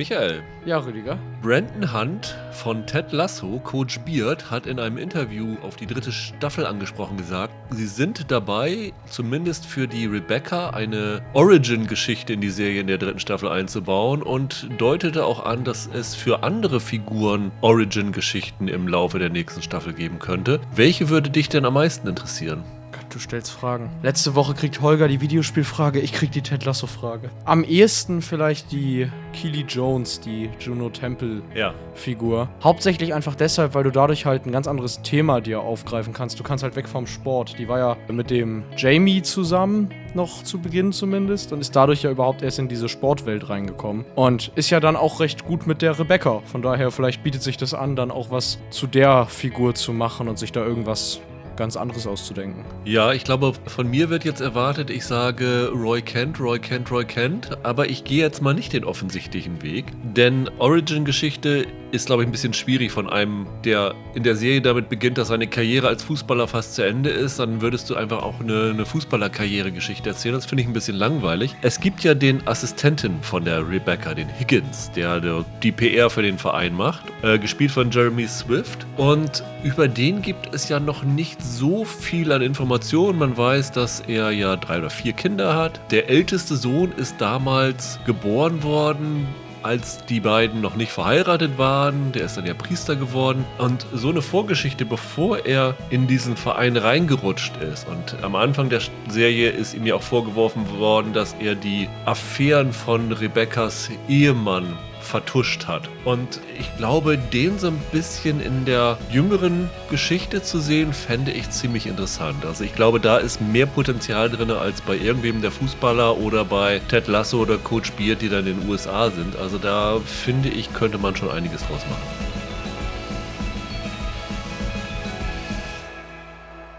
Michael. Ja, Rüdiger. Brandon Hunt von Ted Lasso, Coach Beard, hat in einem Interview auf die dritte Staffel angesprochen gesagt, sie sind dabei, zumindest für die Rebecca eine Origin-Geschichte in die Serie in der dritten Staffel einzubauen und deutete auch an, dass es für andere Figuren Origin-Geschichten im Laufe der nächsten Staffel geben könnte. Welche würde dich denn am meisten interessieren? Du stellst Fragen. Letzte Woche kriegt Holger die Videospielfrage, ich krieg die Ted Lasso-Frage. Am ehesten vielleicht die Keely Jones, die Juno Temple-Figur. Ja. Hauptsächlich einfach deshalb, weil du dadurch halt ein ganz anderes Thema dir aufgreifen kannst. Du kannst halt weg vom Sport. Die war ja mit dem Jamie zusammen, noch zu Beginn zumindest, und ist dadurch ja überhaupt erst in diese Sportwelt reingekommen. Und ist ja dann auch recht gut mit der Rebecca. Von daher, vielleicht bietet sich das an, dann auch was zu der Figur zu machen und sich da irgendwas ganz anderes auszudenken. Ja, ich glaube, von mir wird jetzt erwartet, ich sage Roy Kent, Roy Kent, Roy Kent, aber ich gehe jetzt mal nicht den offensichtlichen Weg, denn Origin-Geschichte ist, glaube ich, ein bisschen schwierig von einem, der in der Serie damit beginnt, dass seine Karriere als Fußballer fast zu Ende ist. Dann würdest du einfach auch eine, eine Fußballerkarriere-Geschichte erzählen. Das finde ich ein bisschen langweilig. Es gibt ja den Assistenten von der Rebecca, den Higgins, der, die PR für den Verein macht, äh, gespielt von Jeremy Swift. Und über den gibt es ja noch nicht so viel an Informationen. Man weiß, dass er ja drei oder vier Kinder hat. Der älteste Sohn ist damals geboren worden als die beiden noch nicht verheiratet waren. Der ist dann ja Priester geworden. Und so eine Vorgeschichte, bevor er in diesen Verein reingerutscht ist. Und am Anfang der Serie ist ihm ja auch vorgeworfen worden, dass er die Affären von Rebekkas Ehemann vertuscht hat. Und ich glaube, den so ein bisschen in der jüngeren Geschichte zu sehen, fände ich ziemlich interessant. Also ich glaube, da ist mehr Potenzial drin als bei irgendwem der Fußballer oder bei Ted Lasso oder Coach Beard, die dann in den USA sind. Also da finde ich, könnte man schon einiges draus machen.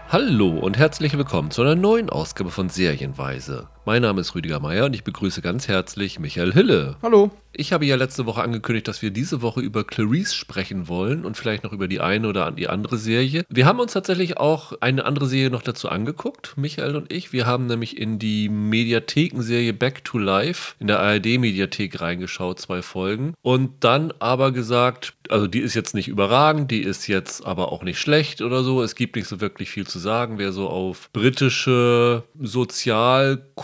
Hallo und herzlich willkommen zu einer neuen Ausgabe von Serienweise. Mein Name ist Rüdiger Meier und ich begrüße ganz herzlich Michael Hille. Hallo. Ich habe ja letzte Woche angekündigt, dass wir diese Woche über Clarice sprechen wollen und vielleicht noch über die eine oder die andere Serie. Wir haben uns tatsächlich auch eine andere Serie noch dazu angeguckt, Michael und ich. Wir haben nämlich in die Mediathekenserie Back to Life in der ARD-Mediathek reingeschaut, zwei Folgen. Und dann aber gesagt, also die ist jetzt nicht überragend, die ist jetzt aber auch nicht schlecht oder so. Es gibt nicht so wirklich viel zu sagen. Wer so auf britische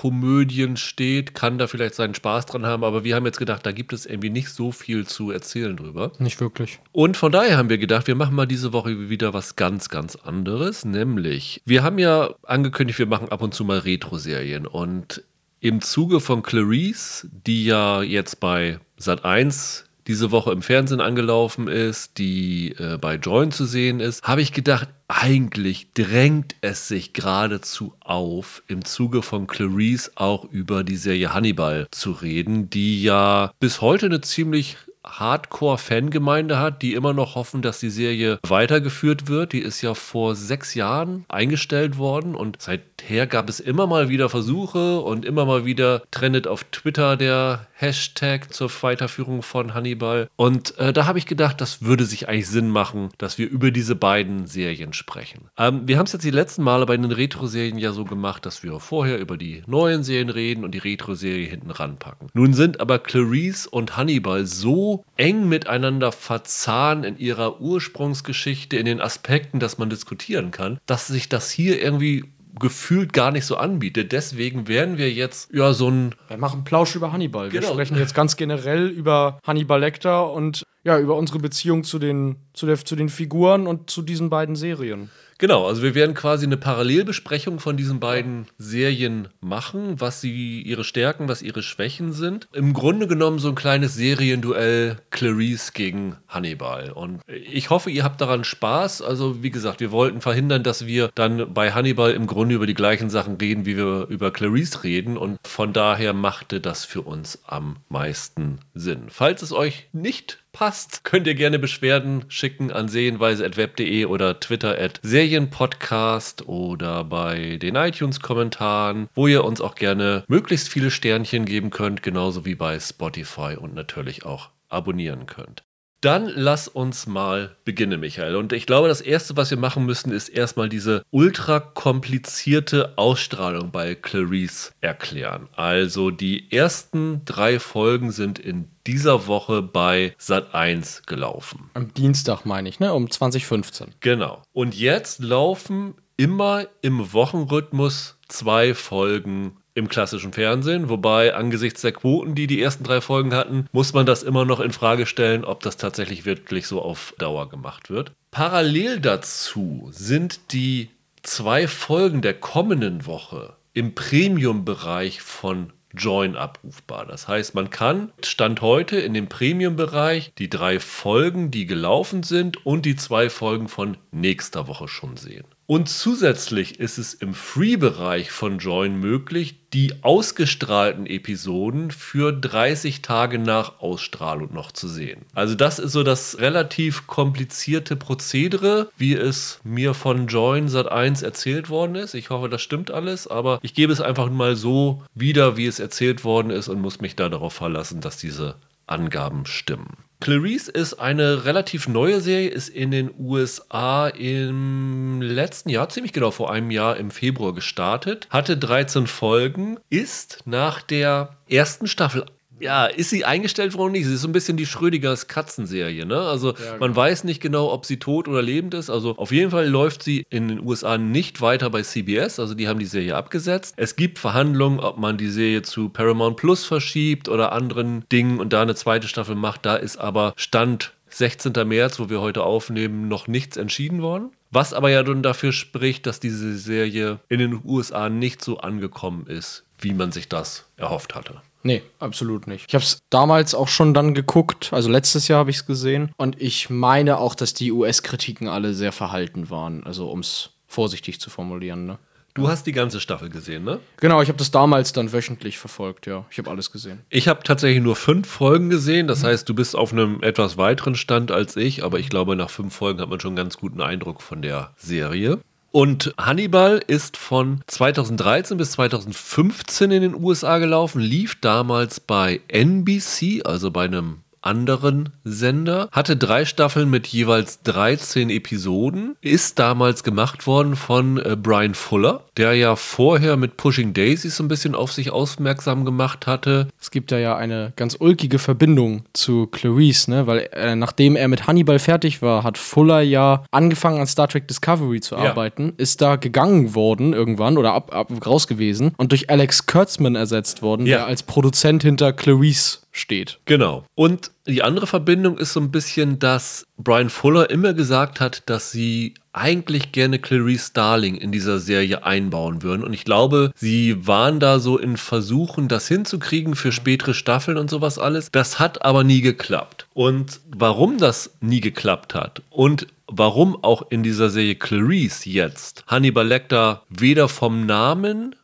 Sozialkomödien steht, kann da vielleicht seinen Spaß dran haben. Aber wir haben jetzt gedacht, da gibt es irgendwie nicht so viel zu erzählen drüber. Nicht wirklich. Und von daher haben wir gedacht, wir machen mal diese Woche wieder was ganz, ganz anderes. Nämlich, wir haben ja angekündigt, wir machen ab und zu mal Retro-Serien. Und im Zuge von Clarice, die ja jetzt bei Sat 1 diese Woche im Fernsehen angelaufen ist, die äh, bei Join zu sehen ist, habe ich gedacht, eigentlich drängt es sich geradezu auf, im Zuge von Clarice auch über die Serie Hannibal zu reden, die ja bis heute eine ziemlich Hardcore-Fangemeinde hat, die immer noch hoffen, dass die Serie weitergeführt wird. Die ist ja vor sechs Jahren eingestellt worden und seither gab es immer mal wieder Versuche und immer mal wieder trendet auf Twitter der Hashtag zur Weiterführung von Hannibal. Und äh, da habe ich gedacht, das würde sich eigentlich Sinn machen, dass wir über diese beiden Serien sprechen. Ähm, wir haben es jetzt die letzten Male bei den Retro-Serien ja so gemacht, dass wir vorher über die neuen Serien reden und die Retro-Serie hinten ranpacken. Nun sind aber Clarice und Hannibal so eng miteinander verzahnt in ihrer Ursprungsgeschichte, in den Aspekten, dass man diskutieren kann, dass sich das hier irgendwie gefühlt gar nicht so anbietet. Deswegen werden wir jetzt ja so ein. Wir machen Plausch über Hannibal. Genau. Wir sprechen jetzt ganz generell über Hannibal Lecter und ja, über unsere Beziehung zu den, zu, der, zu den Figuren und zu diesen beiden Serien. Genau, also wir werden quasi eine Parallelbesprechung von diesen beiden Serien machen, was sie ihre Stärken, was ihre Schwächen sind. Im Grunde genommen so ein kleines Serienduell Clarice gegen Hannibal. Und ich hoffe, ihr habt daran Spaß. Also wie gesagt, wir wollten verhindern, dass wir dann bei Hannibal im Grunde über die gleichen Sachen reden, wie wir über Clarice reden. Und von daher machte das für uns am meisten Sinn. Falls es euch nicht passt, könnt ihr gerne Beschwerden schicken an sehenweise.web.de oder Twitter at Serienpodcast oder bei den iTunes-Kommentaren, wo ihr uns auch gerne möglichst viele Sternchen geben könnt, genauso wie bei Spotify und natürlich auch abonnieren könnt. Dann lass uns mal beginnen, Michael. Und ich glaube, das Erste, was wir machen müssen, ist erstmal diese ultra komplizierte Ausstrahlung bei Clarice erklären. Also die ersten drei Folgen sind in dieser Woche bei Sat 1 gelaufen. Am Dienstag meine ich, ne? Um 2015. Genau. Und jetzt laufen immer im Wochenrhythmus zwei Folgen im klassischen Fernsehen. Wobei angesichts der Quoten, die die ersten drei Folgen hatten, muss man das immer noch in Frage stellen, ob das tatsächlich wirklich so auf Dauer gemacht wird. Parallel dazu sind die zwei Folgen der kommenden Woche im Premium-Bereich von Join abrufbar. Das heißt, man kann Stand heute in dem Premium-Bereich die drei Folgen, die gelaufen sind und die zwei Folgen von nächster Woche schon sehen. Und zusätzlich ist es im Free-Bereich von Join möglich, die ausgestrahlten Episoden für 30 Tage nach Ausstrahlung noch zu sehen. Also das ist so das relativ komplizierte Prozedere, wie es mir von Join Sat1 erzählt worden ist. Ich hoffe, das stimmt alles, aber ich gebe es einfach mal so wieder, wie es erzählt worden ist und muss mich da darauf verlassen, dass diese Angaben stimmen. Clarice ist eine relativ neue Serie, ist in den USA im letzten Jahr, ziemlich genau vor einem Jahr im Februar gestartet, hatte 13 Folgen, ist nach der ersten Staffel ja, ist sie eingestellt worden oder nicht? Sie ist so ein bisschen die Schrödingers Katzenserie, ne? Also ja, man genau. weiß nicht genau, ob sie tot oder lebend ist. Also auf jeden Fall läuft sie in den USA nicht weiter bei CBS. Also die haben die Serie abgesetzt. Es gibt Verhandlungen, ob man die Serie zu Paramount Plus verschiebt oder anderen Dingen und da eine zweite Staffel macht. Da ist aber Stand 16. März, wo wir heute aufnehmen, noch nichts entschieden worden. Was aber ja dann dafür spricht, dass diese Serie in den USA nicht so angekommen ist, wie man sich das erhofft hatte. Nee, absolut nicht. Ich habe es damals auch schon dann geguckt, also letztes Jahr habe ich es gesehen. Und ich meine auch, dass die US-Kritiken alle sehr verhalten waren, also um es vorsichtig zu formulieren. Ne? Du hast die ganze Staffel gesehen, ne? Genau, ich habe das damals dann wöchentlich verfolgt, ja. Ich habe alles gesehen. Ich habe tatsächlich nur fünf Folgen gesehen. Das mhm. heißt, du bist auf einem etwas weiteren Stand als ich, aber ich glaube, nach fünf Folgen hat man schon einen ganz guten Eindruck von der Serie. Und Hannibal ist von 2013 bis 2015 in den USA gelaufen, lief damals bei NBC, also bei einem anderen Sender, hatte drei Staffeln mit jeweils 13 Episoden, ist damals gemacht worden von äh, Brian Fuller, der ja vorher mit Pushing Daisies so ein bisschen auf sich aufmerksam gemacht hatte. Es gibt da ja eine ganz ulkige Verbindung zu Clarice, ne? weil äh, nachdem er mit Hannibal fertig war, hat Fuller ja angefangen an Star Trek Discovery zu arbeiten, ja. ist da gegangen worden irgendwann oder ab, ab raus gewesen und durch Alex Kurtzman ersetzt worden, ja. der als Produzent hinter Clarice steht. Genau. Und die andere Verbindung ist so ein bisschen, dass Brian Fuller immer gesagt hat, dass sie eigentlich gerne Clarice Starling in dieser Serie einbauen würden. Und ich glaube, sie waren da so in Versuchen, das hinzukriegen für spätere Staffeln und sowas alles. Das hat aber nie geklappt. Und warum das nie geklappt hat und warum auch in dieser Serie Clarice jetzt Hannibal Lecter weder vom Namen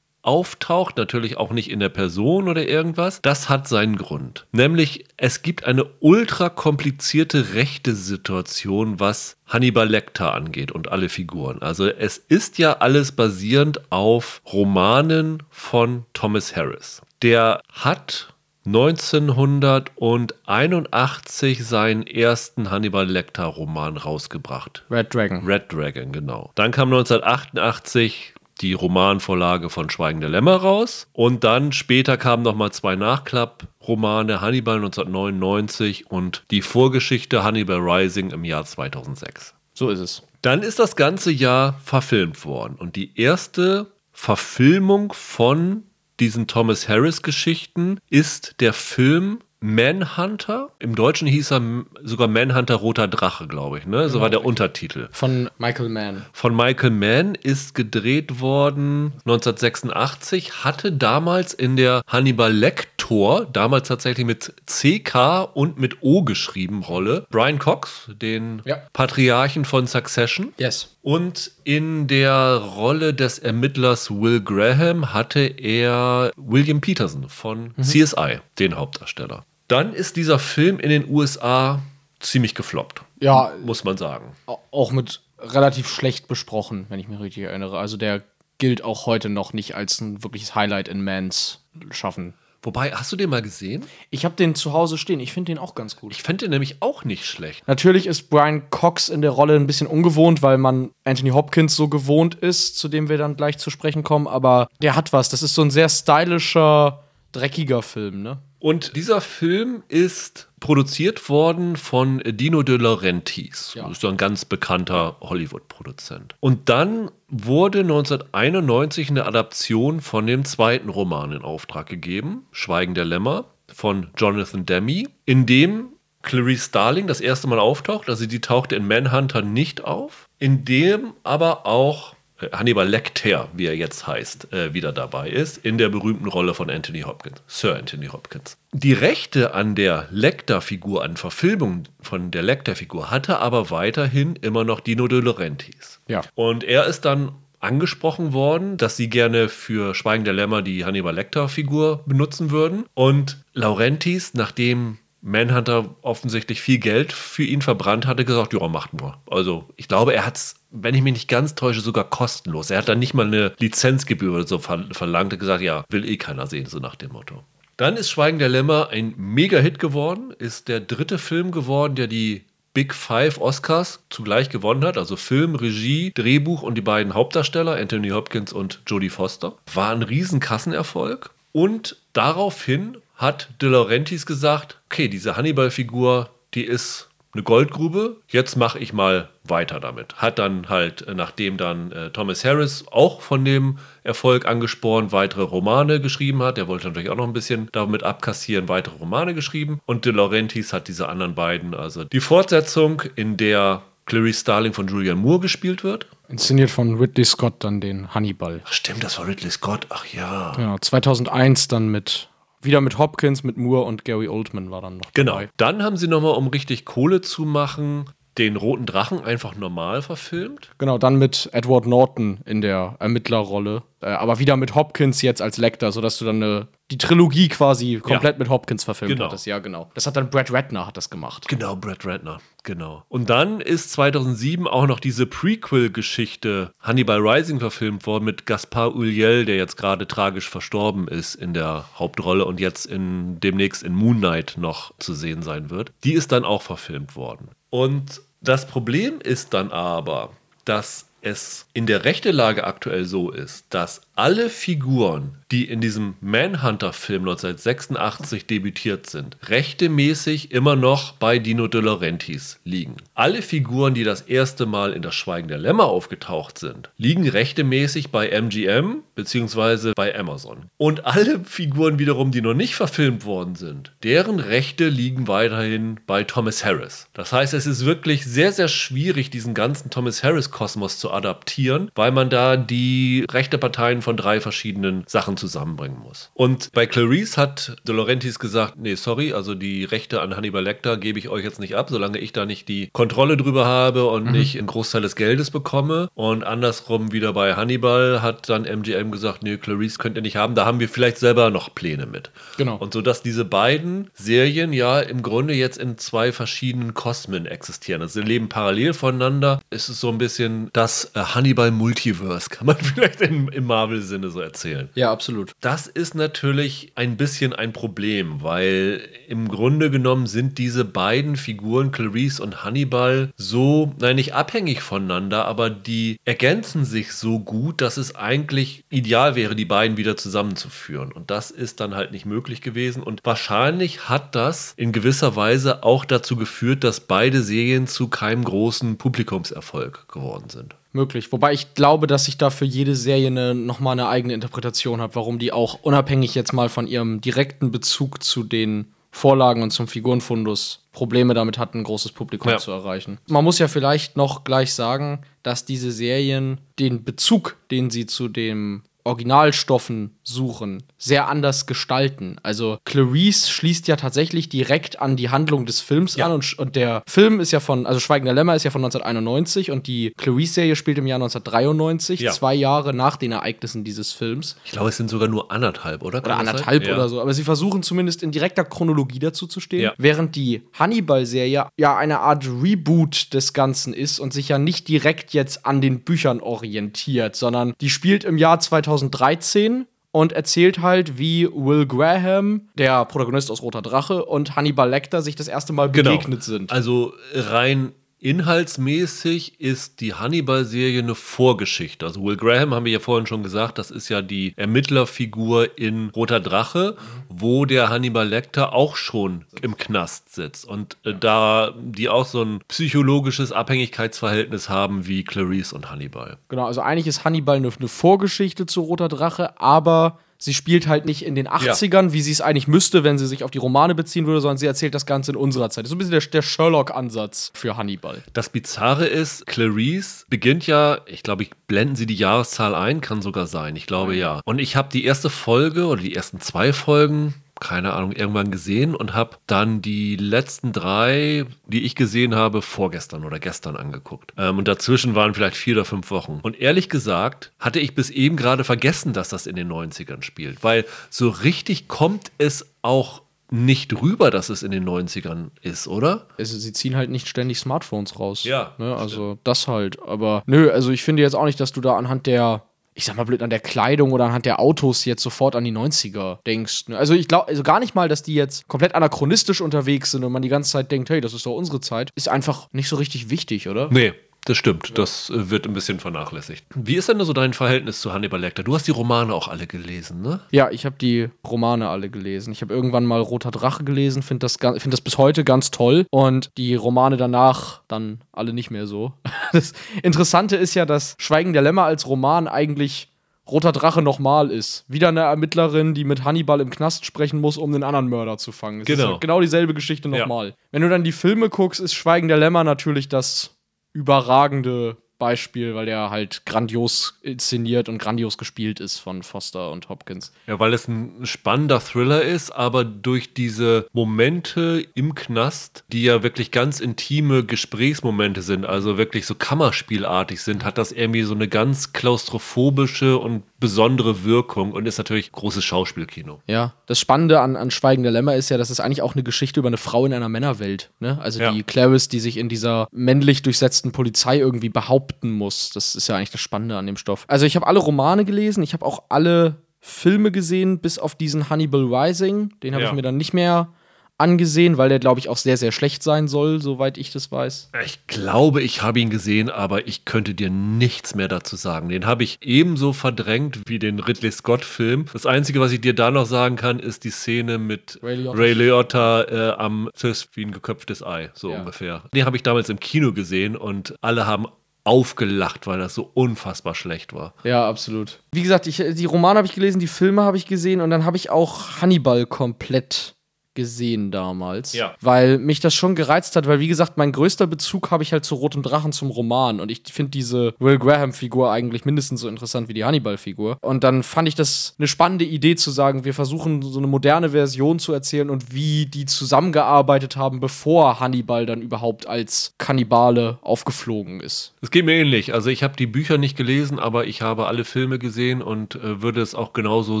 auftaucht, natürlich auch nicht in der Person oder irgendwas, das hat seinen Grund. Nämlich, es gibt eine ultra komplizierte rechte Situation, was Hannibal Lecter angeht und alle Figuren. Also es ist ja alles basierend auf Romanen von Thomas Harris. Der hat 1981 seinen ersten Hannibal Lecter Roman rausgebracht. Red Dragon. Red Dragon, genau. Dann kam 1988 die Romanvorlage von Schweigende Lämmer raus. Und dann später kamen nochmal zwei Nachklappromane, Hannibal 1999 und die Vorgeschichte Hannibal Rising im Jahr 2006. So ist es. Dann ist das ganze Jahr verfilmt worden. Und die erste Verfilmung von diesen Thomas Harris Geschichten ist der Film Manhunter. Im Deutschen hieß er sogar Manhunter Roter Drache, glaube ich. Ne? So genau. war der Untertitel. Von Michael Mann. Von Michael Mann ist gedreht worden 1986, hatte damals in der Hannibal Lecter, damals tatsächlich mit CK und mit O geschrieben, Rolle, Brian Cox, den ja. Patriarchen von Succession. Yes. Und in der Rolle des Ermittlers Will Graham hatte er William Peterson von mhm. CSI, den Hauptdarsteller. Dann ist dieser Film in den USA ziemlich gefloppt. Ja. Muss man sagen. Auch mit relativ schlecht besprochen, wenn ich mich richtig erinnere. Also der gilt auch heute noch nicht als ein wirkliches Highlight in Mans Schaffen. Wobei, hast du den mal gesehen? Ich habe den zu Hause stehen. Ich finde den auch ganz gut. Ich finde den nämlich auch nicht schlecht. Natürlich ist Brian Cox in der Rolle ein bisschen ungewohnt, weil man Anthony Hopkins so gewohnt ist, zu dem wir dann gleich zu sprechen kommen. Aber der hat was. Das ist so ein sehr stylischer, dreckiger Film, ne? Und dieser Film ist produziert worden von Dino De Laurentiis. Ja. Das ist so ein ganz bekannter Hollywood-Produzent. Und dann wurde 1991 eine Adaption von dem zweiten Roman in Auftrag gegeben, Schweigen der Lämmer, von Jonathan Demme, in dem Clarice Starling das erste Mal auftaucht. Also die tauchte in Manhunter nicht auf, in dem aber auch Hannibal Lecter, wie er jetzt heißt, äh, wieder dabei ist, in der berühmten Rolle von Anthony Hopkins, Sir Anthony Hopkins. Die Rechte an der Lecter-Figur, an Verfilmung von der Lecter-Figur, hatte aber weiterhin immer noch Dino De Laurentiis. Ja. Und er ist dann angesprochen worden, dass sie gerne für Schweigen der Lämmer die Hannibal Lecter-Figur benutzen würden. Und Laurentiis, nachdem Manhunter offensichtlich viel Geld für ihn verbrannt hatte, gesagt, ja, macht nur. Also ich glaube, er hat es, wenn ich mich nicht ganz täusche, sogar kostenlos. Er hat dann nicht mal eine Lizenzgebühr oder so verlangt und gesagt, ja, will eh keiner sehen, so nach dem Motto. Dann ist Schweigen der Lämmer ein Mega-Hit geworden, ist der dritte Film geworden, der die Big Five Oscars zugleich gewonnen hat, also Film, Regie, Drehbuch und die beiden Hauptdarsteller, Anthony Hopkins und Jodie Foster. War ein riesen Kassenerfolg und daraufhin hat De Laurentiis gesagt, okay, diese Hannibal-Figur, die ist eine Goldgrube, jetzt mache ich mal weiter damit. Hat dann halt, äh, nachdem dann äh, Thomas Harris auch von dem Erfolg angespornt weitere Romane geschrieben hat, der wollte natürlich auch noch ein bisschen damit abkassieren, weitere Romane geschrieben. Und De Laurentiis hat diese anderen beiden, also die Fortsetzung, in der Clarice Starling von Julian Moore gespielt wird. Inszeniert von Ridley Scott dann den Hannibal. Ach stimmt, das war Ridley Scott. Ach ja. Genau, 2001 dann mit wieder mit Hopkins, mit Moore und Gary Oldman war dann noch genau. dabei. Genau. Dann haben sie nochmal, um richtig Kohle zu machen, den Roten Drachen einfach normal verfilmt. Genau, dann mit Edward Norton in der Ermittlerrolle. Äh, aber wieder mit Hopkins jetzt als Lecter, sodass du dann eine, die Trilogie quasi komplett ja. mit Hopkins verfilmt genau. hattest. Ja, genau. Das hat dann Brad Ratner hat das gemacht. Genau, Brad Ratner. Genau. Und dann ist 2007 auch noch diese Prequel-Geschichte Hannibal Rising verfilmt worden mit Gaspar Ulliel, der jetzt gerade tragisch verstorben ist in der Hauptrolle und jetzt in, demnächst in Moon Knight noch zu sehen sein wird. Die ist dann auch verfilmt worden. Und das Problem ist dann aber, dass es in der Rechtelage aktuell so ist, dass alle Figuren, die in diesem Manhunter-Film 1986 debütiert sind, rechtemäßig immer noch bei Dino De Laurentiis liegen. Alle Figuren, die das erste Mal in das Schweigen der Lämmer aufgetaucht sind, liegen rechtemäßig bei MGM bzw. bei Amazon. Und alle Figuren wiederum, die noch nicht verfilmt worden sind, deren Rechte liegen weiterhin bei Thomas Harris. Das heißt, es ist wirklich sehr, sehr schwierig, diesen ganzen Thomas Harris-Kosmos zu adaptieren, weil man da die rechte Parteien von drei verschiedenen Sachen zusammenbringen muss. Und bei Clarice hat De Laurentiis gesagt, nee, sorry, also die Rechte an Hannibal Lecter gebe ich euch jetzt nicht ab, solange ich da nicht die Kontrolle drüber habe und mhm. nicht einen Großteil des Geldes bekomme. Und andersrum wieder bei Hannibal hat dann MGM gesagt, nee, Clarice könnt ihr nicht haben, da haben wir vielleicht selber noch Pläne mit. Genau. Und so dass diese beiden Serien ja im Grunde jetzt in zwei verschiedenen Kosmen existieren. Also sie leben parallel voneinander. Es ist so ein bisschen das äh, Hannibal Multiverse, kann man vielleicht im, im Marvel Marvel-Sinne so erzählen. Ja, absolut. Das ist natürlich ein bisschen ein Problem, weil im Grunde genommen sind diese beiden Figuren, Clarice und Hannibal, so, nein, nicht abhängig voneinander, aber die ergänzen sich so gut, dass es eigentlich ideal wäre, die beiden wieder zusammenzuführen. Und das ist dann halt nicht möglich gewesen. Und wahrscheinlich hat das in gewisser Weise auch dazu geführt, dass beide Serien zu keinem großen Publikumserfolg geworden sind möglich. Wobei ich glaube, dass ich da für jede Serie eine, nochmal eine eigene Interpretation habe, warum die auch unabhängig jetzt mal von ihrem direkten Bezug zu den Vorlagen und zum Figurenfundus Probleme damit hatten, ein großes Publikum ja. zu erreichen. Man muss ja vielleicht noch gleich sagen, dass diese Serien den Bezug, den sie zu dem Originalstoffen suchen, sehr anders gestalten. Also Clarice schließt ja tatsächlich direkt an die Handlung des Films ja. an und, und, der Film ist ja von, also Schweigender Lämmer ist ja von 1991 und die Clarice-Serie spielt im Jahr 1993, ja. zwei Jahre nach den Ereignissen dieses Films. Ich glaube, es sind sogar nur anderthalb, oder? Kann oder anderthalb ja. oder so. Aber sie versuchen zumindest in direkter Chronologie dazu zu stehen, während die Hannibal-Serie ja eine Art Reboot des Ganzen ist und sich ja nicht direkt jetzt an den Büchern orientiert, sondern die spielt im Jahr 2013 und erzählt halt, wie Will Graham, der Protagonist aus Roter Drache, und Hannibal Lecter sich das erste Mal genau. begegnet genau. sind. Also rein Inhaltsmäßig ist die Hannibal-Serie eine Vorgeschichte. Also Will Graham haben wir ja vorhin schon gesagt, das ist ja die Ermittlerfigur in Roter Drache, wo der Hannibal Lecter auch schon im Knast sitzt. Und äh, da die auch so ein psychologisches Abhängigkeitsverhältnis haben wie Clarice und Hannibal. Genau, also eigentlich ist Hannibal eine, eine Vorgeschichte zu Roter Drache, aber Sie spielt halt nicht in den 80ern, ja. wie sie es eigentlich müsste, wenn sie sich auf die Romane beziehen würde, sondern sie erzählt das Ganze in unserer Zeit. Das ist so ein bisschen der, der Sherlock-Ansatz für Hannibal. Das Bizarre ist, Clarice beginnt ja, ich glaube, ich blenden sie die Jahreszahl ein, kann sogar sein. Ich glaube ja. Und ich habe die erste Folge oder die ersten zwei Folgen keine Ahnung, irgendwann gesehen und habe dann die letzten drei, die ich gesehen habe, vorgestern oder gestern angeguckt. Ähm, und dazwischen waren vielleicht vier oder fünf Wochen. Und ehrlich gesagt hatte ich bis eben gerade vergessen, dass das in den 90ern spielt, weil so richtig kommt es auch nicht rüber, dass es in den 90ern ist, oder? Also sie ziehen halt nicht ständig Smartphones raus. Ja. Ne? Also stimmt. das halt. Aber nö, also ich finde jetzt auch nicht, dass du da anhand der ich sag mal blöd, an der Kleidung oder anhand der Autos jetzt sofort an die 90er denkst. Ne? Also ich glaube, also gar nicht mal, dass die jetzt komplett anachronistisch unterwegs sind und man die ganze Zeit denkt, hey, das ist doch unsere Zeit, ist einfach nicht so richtig wichtig, oder? Nee, das stimmt, das äh, wird ein bisschen vernachlässigt. Wie ist denn so dein Verhältnis zu Hannibal Lecter? Du hast die Romane auch alle gelesen, ne? Ja, ich habe die Romane alle gelesen. Ich habe irgendwann mal Roter Drache gelesen, finde das, find das bis heute ganz toll und die Romane danach dann alle nicht mehr so. Das Interessante ist ja, dass Schweigen der Lämmer als Roman eigentlich Roter Drache nochmal ist. Wieder eine Ermittlerin, die mit Hannibal im Knast sprechen muss, um den anderen Mörder zu fangen. Es genau. Ist genau dieselbe Geschichte nochmal. Ja. Wenn du dann die Filme guckst, ist Schweigen der Lämmer natürlich das überragende Beispiel, weil der halt grandios inszeniert und grandios gespielt ist von Foster und Hopkins. Ja, weil es ein spannender Thriller ist, aber durch diese Momente im Knast, die ja wirklich ganz intime Gesprächsmomente sind, also wirklich so Kammerspielartig sind, hat das irgendwie so eine ganz klaustrophobische und besondere Wirkung und ist natürlich großes Schauspielkino. Ja, das Spannende an, an Schweigen der Lämmer ist ja, dass es eigentlich auch eine Geschichte über eine Frau in einer Männerwelt. Ne? Also ja. die Clarice, die sich in dieser männlich durchsetzten Polizei irgendwie behaupten muss. Das ist ja eigentlich das Spannende an dem Stoff. Also ich habe alle Romane gelesen, ich habe auch alle Filme gesehen, bis auf diesen Hannibal Rising. Den habe ja. ich mir dann nicht mehr angesehen, weil der, glaube ich, auch sehr, sehr schlecht sein soll, soweit ich das weiß. Ich glaube, ich habe ihn gesehen, aber ich könnte dir nichts mehr dazu sagen. Den habe ich ebenso verdrängt wie den Ridley Scott-Film. Das Einzige, was ich dir da noch sagen kann, ist die Szene mit Ray Liotta, Ray Liotta äh, am Cis wie ein geköpftes Ei, so ja. ungefähr. Den habe ich damals im Kino gesehen und alle haben aufgelacht, weil das so unfassbar schlecht war. Ja, absolut. Wie gesagt, ich, die Romane habe ich gelesen, die Filme habe ich gesehen und dann habe ich auch Hannibal komplett gesehen damals. Ja. Weil mich das schon gereizt hat, weil wie gesagt, mein größter Bezug habe ich halt zu Rotem Drachen zum Roman und ich finde diese Will Graham-Figur eigentlich mindestens so interessant wie die Hannibal-Figur. Und dann fand ich das eine spannende Idee zu sagen, wir versuchen so eine moderne Version zu erzählen und wie die zusammengearbeitet haben, bevor Hannibal dann überhaupt als Kannibale aufgeflogen ist. Es geht mir ähnlich. Also ich habe die Bücher nicht gelesen, aber ich habe alle Filme gesehen und äh, würde es auch genauso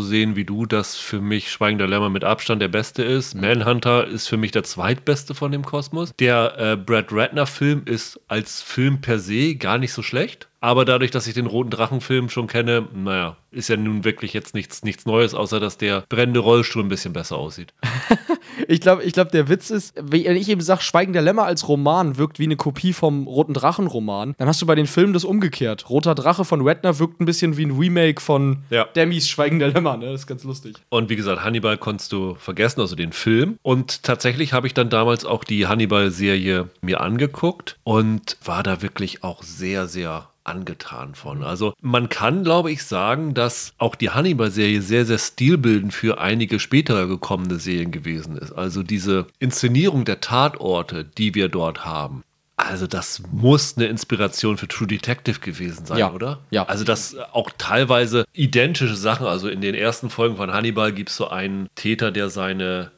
sehen wie du, dass für mich Schweigen der Lämmer mit Abstand der beste ist. Manhunter ist für mich der zweitbeste von dem Kosmos. Der äh, Brad Ratner-Film ist als Film per se gar nicht so schlecht. Aber dadurch, dass ich den Roten Drachenfilm schon kenne, naja, ist ja nun wirklich jetzt nichts, nichts Neues, außer dass der brennende Rollstuhl ein bisschen besser aussieht. ich glaube, ich glaub, der Witz ist, wenn ich eben sage, Schweigen der Lämmer als Roman wirkt wie eine Kopie vom Roten Drachen-Roman, dann hast du bei den Filmen das umgekehrt. Roter Drache von Redner wirkt ein bisschen wie ein Remake von ja. Demis Schweigen der Lämmer, ne? Das ist ganz lustig. Und wie gesagt, Hannibal konntest du vergessen, also den Film. Und tatsächlich habe ich dann damals auch die Hannibal-Serie mir angeguckt und war da wirklich auch sehr, sehr angetan von. Also man kann, glaube ich, sagen, dass auch die Hannibal-Serie sehr, sehr stilbildend für einige spätere gekommene Serien gewesen ist. Also diese Inszenierung der Tatorte, die wir dort haben. Also das muss eine Inspiration für True Detective gewesen sein, ja. oder? Ja. Also das auch teilweise identische Sachen. Also in den ersten Folgen von Hannibal gibt es so einen Täter, der seine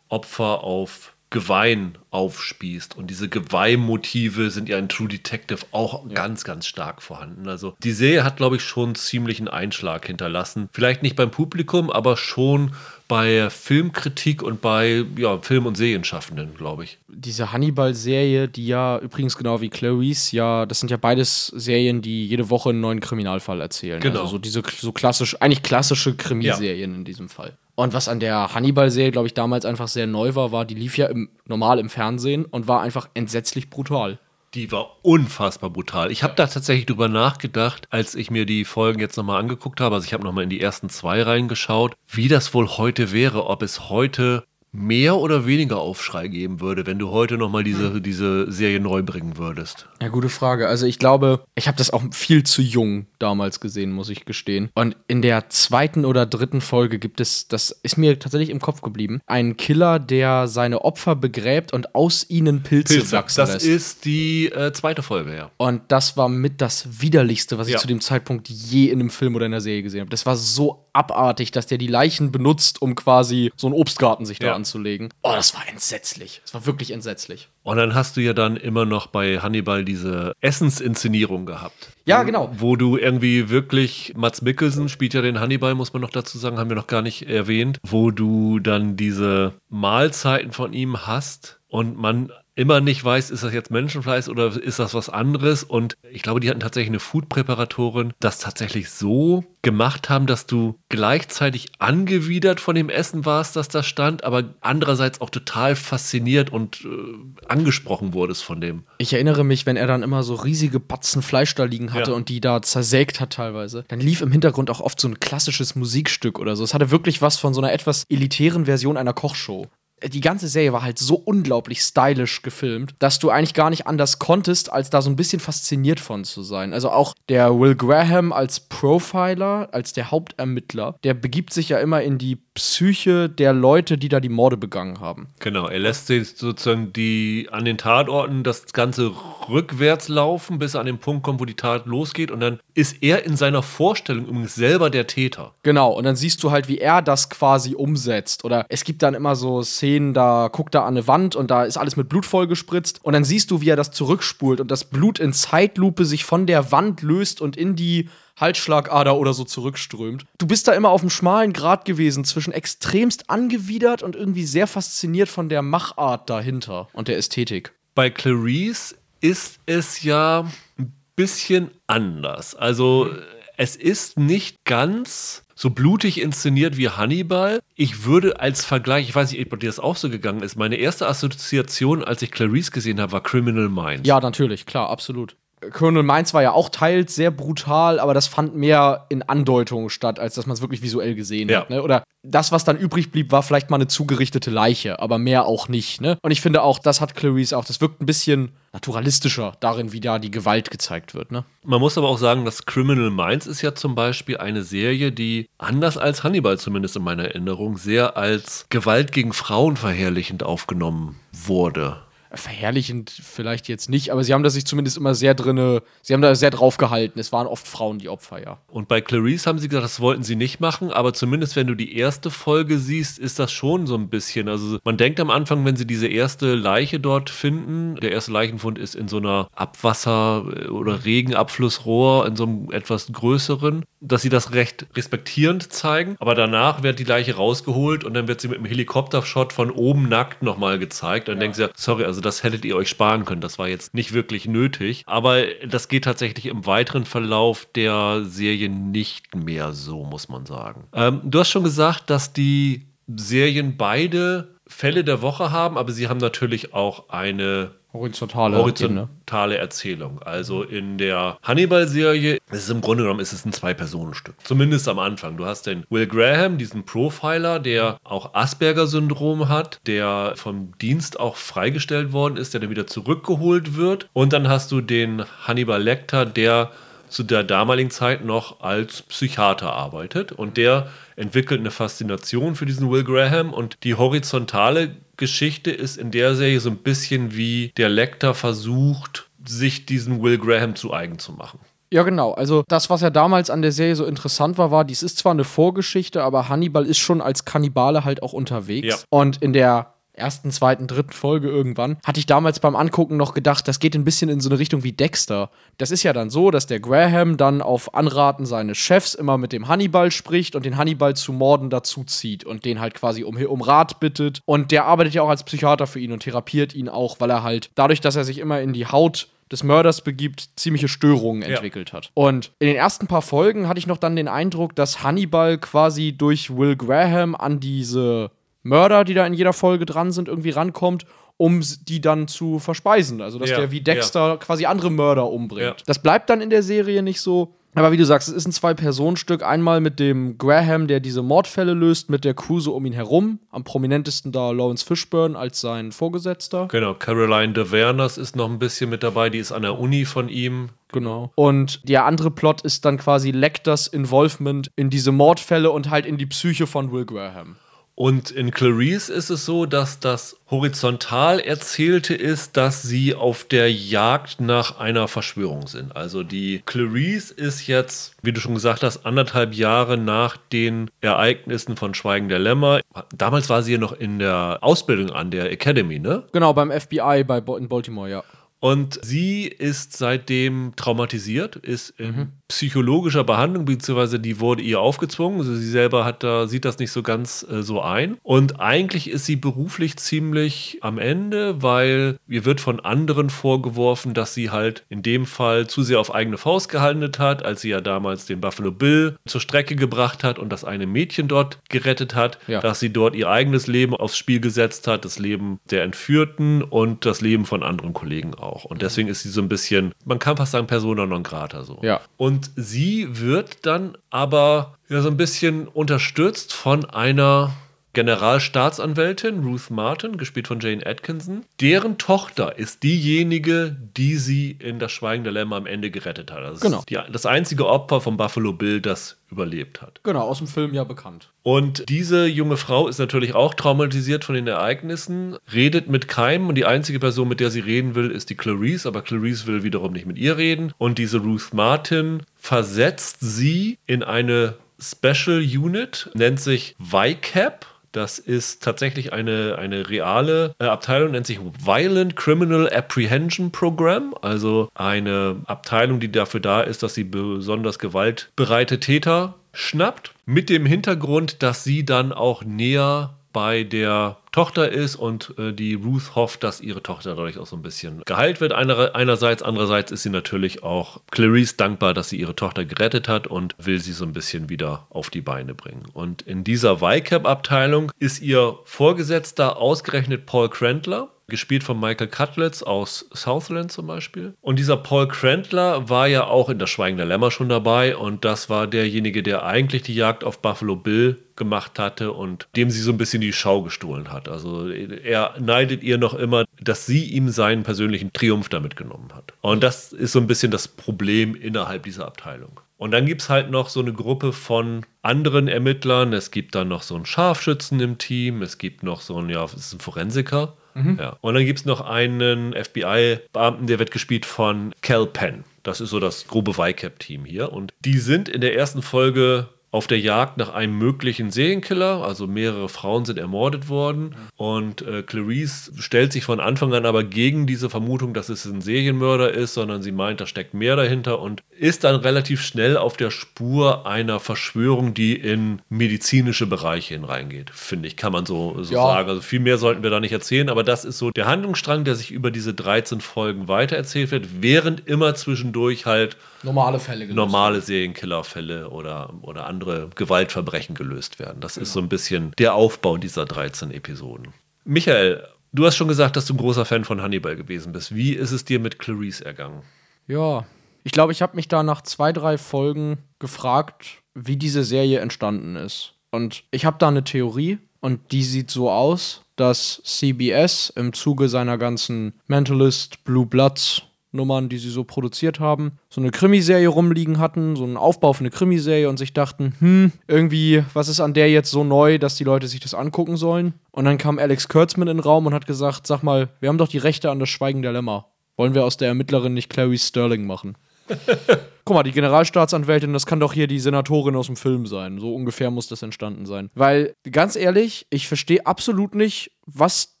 Opfer auf Geweihen aufspießt. Und diese Geweihmotive sind ja in True Detective auch ja. ganz, ganz stark vorhanden. Also die Serie hat, glaube ich, schon ziemlichen Einschlag hinterlassen. Vielleicht nicht beim Publikum, aber schon bei Filmkritik und bei ja, Film- und Serienschaffenden, glaube ich. Diese Hannibal-Serie, die ja übrigens genau wie Clarice, ja, das sind ja beides Serien, die jede Woche einen neuen Kriminalfall erzählen. Genau. Also so diese so klassisch, eigentlich klassische Krimiserien ja. in diesem Fall. Und was an der Hannibal-Serie, glaube ich, damals einfach sehr neu war, war, die lief ja im, normal im Fernsehen und war einfach entsetzlich brutal. Die war unfassbar brutal. Ich habe da tatsächlich drüber nachgedacht, als ich mir die Folgen jetzt nochmal angeguckt habe. Also ich habe nochmal in die ersten zwei reingeschaut, wie das wohl heute wäre, ob es heute mehr oder weniger Aufschrei geben würde, wenn du heute nochmal diese, hm. diese Serie neu bringen würdest? Ja, gute Frage. Also ich glaube, ich habe das auch viel zu jung damals gesehen, muss ich gestehen. Und in der zweiten oder dritten Folge gibt es, das ist mir tatsächlich im Kopf geblieben, einen Killer, der seine Opfer begräbt und aus ihnen Pilze, Pilze. wachsen das lässt. Das ist die äh, zweite Folge, ja. Und das war mit das widerlichste, was ich ja. zu dem Zeitpunkt je in einem Film oder in einer Serie gesehen habe. Das war so abartig, dass der die Leichen benutzt, um quasi so einen Obstgarten sich da anzulegen. Oh, das war entsetzlich. Das war wirklich entsetzlich. Und dann hast du ja dann immer noch bei Hannibal diese Essensinszenierung gehabt. Ja, genau. Wo du irgendwie wirklich, Mats Mikkelsen spielt ja den Hannibal, muss man noch dazu sagen, haben wir noch gar nicht erwähnt, wo du dann diese Mahlzeiten von ihm hast und man immer nicht weiß, ist das jetzt Menschenfleisch oder ist das was anderes. Und ich glaube, die hatten tatsächlich eine Food-Präparatorin, das tatsächlich so gemacht haben, dass du gleichzeitig angewidert von dem Essen warst, das da stand, aber andererseits auch total fasziniert und äh, angesprochen wurdest von dem. Ich erinnere mich, wenn er dann immer so riesige Batzen Fleisch da liegen hatte ja. und die da zersägt hat teilweise, dann lief im Hintergrund auch oft so ein klassisches Musikstück oder so. Es hatte wirklich was von so einer etwas elitären Version einer Kochshow die ganze Serie war halt so unglaublich stylisch gefilmt, dass du eigentlich gar nicht anders konntest, als da so ein bisschen fasziniert von zu sein. Also auch der Will Graham als Profiler, als der Hauptermittler, der begibt sich ja immer in die Psyche der Leute, die da die Morde begangen haben. Genau, er lässt sich sozusagen die an den Tatorten das Ganze rückwärts laufen, bis er an den Punkt kommt, wo die Tat losgeht. Und dann ist er in seiner Vorstellung übrigens selber der Täter. Genau, und dann siehst du halt, wie er das quasi umsetzt. Oder es gibt dann immer so Szenen, da guckt er an eine Wand und da ist alles mit Blut vollgespritzt. Und dann siehst du, wie er das zurückspult und das Blut in Zeitlupe sich von der Wand löst und in die Halsschlagader oder so zurückströmt. Du bist da immer auf einem schmalen Grat gewesen zwischen extremst angewidert und irgendwie sehr fasziniert von der Machart dahinter und der Ästhetik. Bei Clarice ist es ja ein bisschen anders. Also es ist nicht ganz so blutig inszeniert wie Hannibal. Ich würde als Vergleich, ich weiß nicht, ob dir das auch so gegangen ist, meine erste Assoziation, als ich Clarice gesehen habe, war Criminal Minds. Ja, natürlich, klar, absolut. Colonel Mainz war ja auch teils sehr brutal, aber das fand mehr in Andeutungen statt, als dass man es wirklich visuell gesehen ja. hat. Ne? Oder das, was dann übrig blieb, war vielleicht mal eine zugerichtete Leiche, aber mehr auch nicht. Ne? Und ich finde auch, das hat Clarice auch, das wirkt ein bisschen naturalistischer darin, wie da die Gewalt gezeigt wird. Ne? Man muss aber auch sagen, dass Criminal Minds ist ja zum Beispiel eine Serie, die anders als Hannibal zumindest in meiner Erinnerung sehr als Gewalt gegen Frauen verherrlichend aufgenommen wurde verherrlichend vielleicht jetzt nicht, aber sie haben da sich zumindest immer sehr drinne, sie haben da sehr drauf gehalten. Es waren oft Frauen die Opfer, ja. Und bei Clarice haben sie gesagt, das wollten sie nicht machen, aber zumindest wenn du die erste Folge siehst, ist das schon so ein bisschen. Also man denkt am Anfang, wenn sie diese erste Leiche dort finden, der erste Leichenfund ist in so einer Abwasser- oder Regenabflussrohr, in so einem etwas größeren, dass sie das recht respektierend zeigen, aber danach wird die Leiche rausgeholt und dann wird sie mit einem Helikoptershot von oben nackt nochmal gezeigt. Dann ja. denken sie, sorry, also das hättet ihr euch sparen können, das war jetzt nicht wirklich nötig, aber das geht tatsächlich im weiteren Verlauf der Serie nicht mehr so, muss man sagen. Ähm, du hast schon gesagt, dass die Serien beide Fälle der Woche haben, aber sie haben natürlich auch eine horizontale, horizontale Erzählung. Also in der Hannibal-Serie ist es im Grunde genommen ist es ein Zwei-Personen-Stück. Zumindest am Anfang. Du hast den Will Graham, diesen Profiler, der auch Asperger-Syndrom hat, der vom Dienst auch freigestellt worden ist, der dann wieder zurückgeholt wird. Und dann hast du den Hannibal Lecter, der zu der damaligen Zeit noch als Psychiater arbeitet und der entwickelt eine Faszination für diesen Will Graham und die horizontale Geschichte ist in der Serie so ein bisschen wie der Lecter versucht, sich diesen Will Graham zu eigen zu machen. Ja, genau. Also das, was ja damals an der Serie so interessant war, war, dies ist zwar eine Vorgeschichte, aber Hannibal ist schon als Kannibale halt auch unterwegs. Ja. Und in der ersten, zweiten, dritten Folge irgendwann, hatte ich damals beim Angucken noch gedacht, das geht ein bisschen in so eine Richtung wie Dexter. Das ist ja dann so, dass der Graham dann auf Anraten seines Chefs immer mit dem Hannibal spricht und den Hannibal zu Morden dazu zieht und den halt quasi um, um Rat bittet. Und der arbeitet ja auch als Psychiater für ihn und therapiert ihn auch, weil er halt dadurch, dass er sich immer in die Haut des Mörders begibt, ziemliche Störungen entwickelt ja. hat. Und in den ersten paar Folgen hatte ich noch dann den Eindruck, dass Hannibal quasi durch Will Graham an diese Mörder, die da in jeder Folge dran sind, irgendwie rankommt, um die dann zu verspeisen. Also, dass ja, der wie Dexter ja. quasi andere Mörder umbringt. Ja. Das bleibt dann in der Serie nicht so. Aber wie du sagst, es ist ein Zwei-Personen-Stück. Einmal mit dem Graham, der diese Mordfälle löst, mit der so um ihn herum. Am prominentesten da Lawrence Fishburne als sein Vorgesetzter. Genau, Caroline de Verners ist noch ein bisschen mit dabei. Die ist an der Uni von ihm. Genau. Und der andere Plot ist dann quasi Lecters Involvement in diese Mordfälle und halt in die Psyche von Will Graham. Und in Clarice ist es so, dass das horizontal erzählte ist, dass sie auf der Jagd nach einer Verschwörung sind. Also die Clarice ist jetzt, wie du schon gesagt hast, anderthalb Jahre nach den Ereignissen von Schweigen der Lämmer. Damals war sie ja noch in der Ausbildung an der Academy, ne? Genau, beim FBI bei in Baltimore, ja. Und sie ist seitdem traumatisiert, ist in mhm. Psychologischer Behandlung, beziehungsweise die wurde ihr aufgezwungen. Also sie selber hat da, sieht das nicht so ganz äh, so ein. Und eigentlich ist sie beruflich ziemlich am Ende, weil ihr wird von anderen vorgeworfen, dass sie halt in dem Fall zu sehr auf eigene Faust gehandelt hat, als sie ja damals den Buffalo Bill zur Strecke gebracht hat und das eine Mädchen dort gerettet hat, ja. dass sie dort ihr eigenes Leben aufs Spiel gesetzt hat, das Leben der Entführten und das Leben von anderen Kollegen auch. Und deswegen ist sie so ein bisschen, man kann fast sagen, Persona non grata so. Ja. Und sie wird dann aber ja so ein bisschen unterstützt von einer Generalstaatsanwältin Ruth Martin, gespielt von Jane Atkinson. Deren Tochter ist diejenige, die sie in das Schweigen der Lämmer am Ende gerettet hat. Das genau. Die, das einzige Opfer von Buffalo Bill, das überlebt hat. Genau, aus dem Film ja bekannt. Und diese junge Frau ist natürlich auch traumatisiert von den Ereignissen, redet mit keinem und die einzige Person, mit der sie reden will, ist die Clarice, aber Clarice will wiederum nicht mit ihr reden. Und diese Ruth Martin versetzt sie in eine Special Unit, nennt sich VICAP das ist tatsächlich eine, eine reale äh, Abteilung, nennt sich Violent Criminal Apprehension Program, also eine Abteilung, die dafür da ist, dass sie besonders gewaltbereite Täter schnappt, mit dem Hintergrund, dass sie dann auch näher bei der Tochter ist und äh, die Ruth hofft, dass ihre Tochter dadurch auch so ein bisschen geheilt wird. Einer, einerseits, andererseits ist sie natürlich auch Clarice dankbar, dass sie ihre Tochter gerettet hat und will sie so ein bisschen wieder auf die Beine bringen. Und in dieser YCAP-Abteilung ist ihr Vorgesetzter ausgerechnet Paul Krentler gespielt von Michael Cutlitz aus Southland zum Beispiel. Und dieser Paul Krentler war ja auch in Das Schweigen der Lämmer schon dabei und das war derjenige, der eigentlich die Jagd auf Buffalo Bill gemacht hatte und dem sie so ein bisschen die Schau gestohlen hat. Also er neidet ihr noch immer, dass sie ihm seinen persönlichen Triumph damit genommen hat. Und das ist so ein bisschen das Problem innerhalb dieser Abteilung. Und dann gibt es halt noch so eine Gruppe von anderen Ermittlern. Es gibt dann noch so einen Scharfschützen im Team. Es gibt noch so einen, ja, es ist ein Forensiker. Mhm. Ja. Und dann gibt es noch einen FBI-Beamten, der wird gespielt von Cal Penn. Das ist so das grobe YCAP-Team hier. Und die sind in der ersten Folge auf der Jagd nach einem möglichen Serienkiller. Also mehrere Frauen sind ermordet worden. Und äh, Clarice stellt sich von Anfang an aber gegen diese Vermutung, dass es ein Serienmörder ist, sondern sie meint, da steckt mehr dahinter und ist dann relativ schnell auf der Spur einer Verschwörung, die in medizinische Bereiche hineingeht. Finde ich, kann man so, so ja. sagen. Also viel mehr sollten wir da nicht erzählen, aber das ist so der Handlungsstrang, der sich über diese 13 Folgen weitererzählt wird, während immer zwischendurch halt normale Fälle gelöst normale Serienkillerfälle oder, oder andere Gewaltverbrechen gelöst werden. Das genau. ist so ein bisschen der Aufbau dieser 13 Episoden. Michael, du hast schon gesagt, dass du ein großer Fan von Hannibal gewesen bist. Wie ist es dir mit Clarice ergangen? Ja, ich glaube, ich habe mich da nach zwei, drei Folgen gefragt, wie diese Serie entstanden ist. Und ich habe da eine Theorie und die sieht so aus, dass CBS im Zuge seiner ganzen Mentalist, Blue Bloods Nummern, die sie so produziert haben, so eine Krimiserie rumliegen hatten, so einen Aufbau für eine Krimiserie und sich dachten, hm, irgendwie, was ist an der jetzt so neu, dass die Leute sich das angucken sollen? Und dann kam Alex Kurtzman in den Raum und hat gesagt, sag mal, wir haben doch die Rechte an das Schweigen der Lämmer. Wollen wir aus der Ermittlerin nicht Clarice Sterling machen? Guck mal, die Generalstaatsanwältin, das kann doch hier die Senatorin aus dem Film sein. So ungefähr muss das entstanden sein. Weil, ganz ehrlich, ich verstehe absolut nicht, was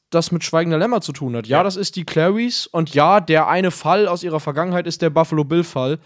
das mit Schweigender Lämmer zu tun hat. Ja, ja, das ist die Clarice und ja, der eine Fall aus ihrer Vergangenheit ist der Buffalo Bill-Fall.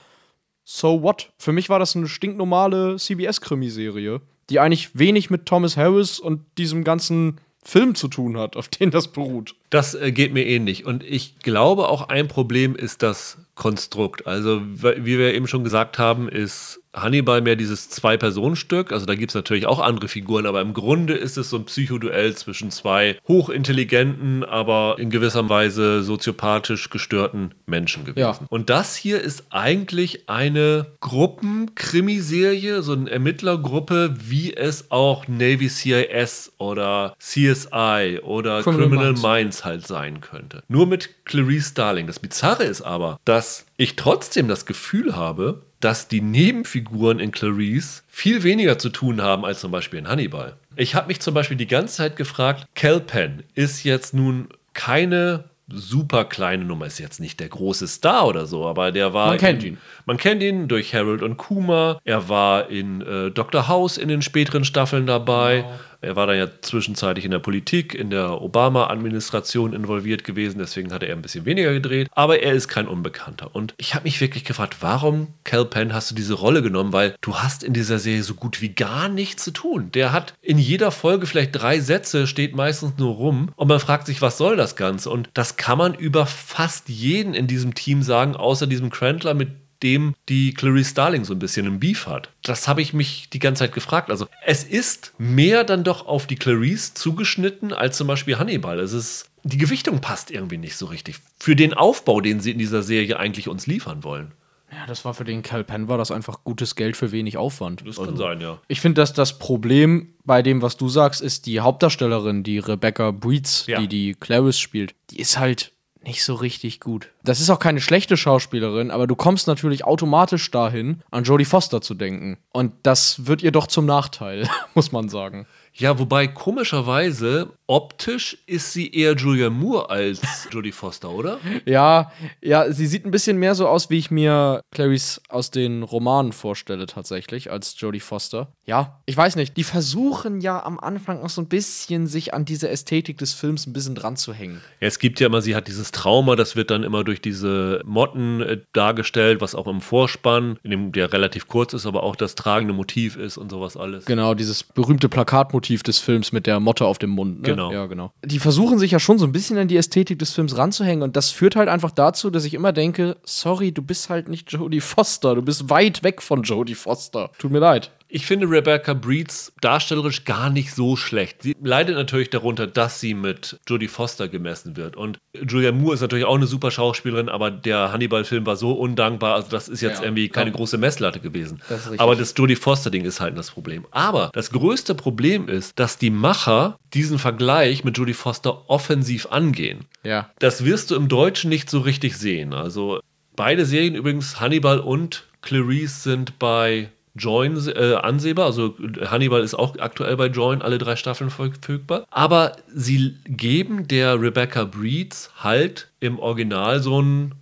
So what? Für mich war das eine stinknormale CBS-Krimiserie, die eigentlich wenig mit Thomas Harris und diesem ganzen Film zu tun hat, auf den das beruht. Das äh, geht mir ähnlich. Und ich glaube, auch ein Problem ist das Konstrukt. Also, wie wir eben schon gesagt haben, ist Hannibal mehr dieses Zwei-Personen-Stück. Also da gibt es natürlich auch andere Figuren, aber im Grunde ist es so ein Psychoduell zwischen zwei hochintelligenten, aber in gewisser Weise soziopathisch gestörten Menschen gewesen. Ja. Und das hier ist eigentlich eine Gruppenkrimiserie, so eine Ermittlergruppe, wie es auch Navy CIS oder CSI oder Criminal, Criminal Minds. Minds halt sein könnte. Nur mit Clarice Starling. Das Bizarre ist aber, dass ich trotzdem das Gefühl habe, dass die Nebenfiguren in Clarice viel weniger zu tun haben als zum Beispiel in Hannibal. Ich habe mich zum Beispiel die ganze Zeit gefragt, Kelpen ist jetzt nun keine super kleine Nummer, ist jetzt nicht der große Star oder so, aber der war. Man kennt in, ihn. Man kennt ihn durch Harold und Kuma. Er war in äh, Dr. House in den späteren Staffeln dabei. Wow. Er war dann ja zwischenzeitlich in der Politik, in der Obama-Administration involviert gewesen, deswegen hat er ein bisschen weniger gedreht. Aber er ist kein Unbekannter. Und ich habe mich wirklich gefragt, warum, Cal Penn, hast du diese Rolle genommen? Weil du hast in dieser Serie so gut wie gar nichts zu tun. Der hat in jeder Folge vielleicht drei Sätze, steht meistens nur rum und man fragt sich, was soll das Ganze? Und das kann man über fast jeden in diesem Team sagen, außer diesem Crandler, mit dem die Clarice Starling so ein bisschen im Beef hat. Das habe ich mich die ganze Zeit gefragt. Also es ist mehr dann doch auf die Clarice zugeschnitten als zum Beispiel Hannibal. Es ist die Gewichtung passt irgendwie nicht so richtig für den Aufbau, den sie in dieser Serie eigentlich uns liefern wollen. Ja, das war für den Cal Penn war das einfach gutes Geld für wenig Aufwand. Das kann also, sein, ja. Ich finde, dass das Problem bei dem, was du sagst, ist die Hauptdarstellerin, die Rebecca Breeds, ja. die die Clarice spielt. Die ist halt nicht so richtig gut. Das ist auch keine schlechte Schauspielerin, aber du kommst natürlich automatisch dahin, an Jodie Foster zu denken. Und das wird ihr doch zum Nachteil, muss man sagen. Ja, wobei komischerweise optisch ist sie eher Julia Moore als Jodie Foster, oder? ja, ja, sie sieht ein bisschen mehr so aus, wie ich mir Clarice aus den Romanen vorstelle, tatsächlich, als Jodie Foster. Ja, ich weiß nicht. Die versuchen ja am Anfang auch so ein bisschen, sich an diese Ästhetik des Films ein bisschen dran zu hängen. Ja, es gibt ja immer, sie hat dieses Trauma, das wird dann immer durch diese Motten äh, dargestellt, was auch im Vorspann, in dem der relativ kurz ist, aber auch das tragende Motiv ist und sowas alles. Genau, dieses berühmte Plakatmotiv des Films mit der Motte auf dem Mund. Ne? Genau. Ja, genau. Die versuchen sich ja schon so ein bisschen an die Ästhetik des Films ranzuhängen und das führt halt einfach dazu, dass ich immer denke, sorry, du bist halt nicht Jodie Foster, du bist weit weg von Jodie Foster. Tut mir leid. Ich finde Rebecca Breeds darstellerisch gar nicht so schlecht. Sie leidet natürlich darunter, dass sie mit Jodie Foster gemessen wird. Und Julia Moore ist natürlich auch eine super Schauspielerin, aber der Hannibal-Film war so undankbar. Also, das ist jetzt ja, irgendwie keine ja. große Messlatte gewesen. Das aber das Jodie Foster-Ding ist halt das Problem. Aber das größte Problem ist, dass die Macher diesen Vergleich mit Jodie Foster offensiv angehen. Ja. Das wirst du im Deutschen nicht so richtig sehen. Also, beide Serien übrigens, Hannibal und Clarice, sind bei Join äh, ansehbar. Also Hannibal ist auch aktuell bei Join, alle drei Staffeln verfügbar. Aber sie geben der Rebecca Breeds halt im Original so einen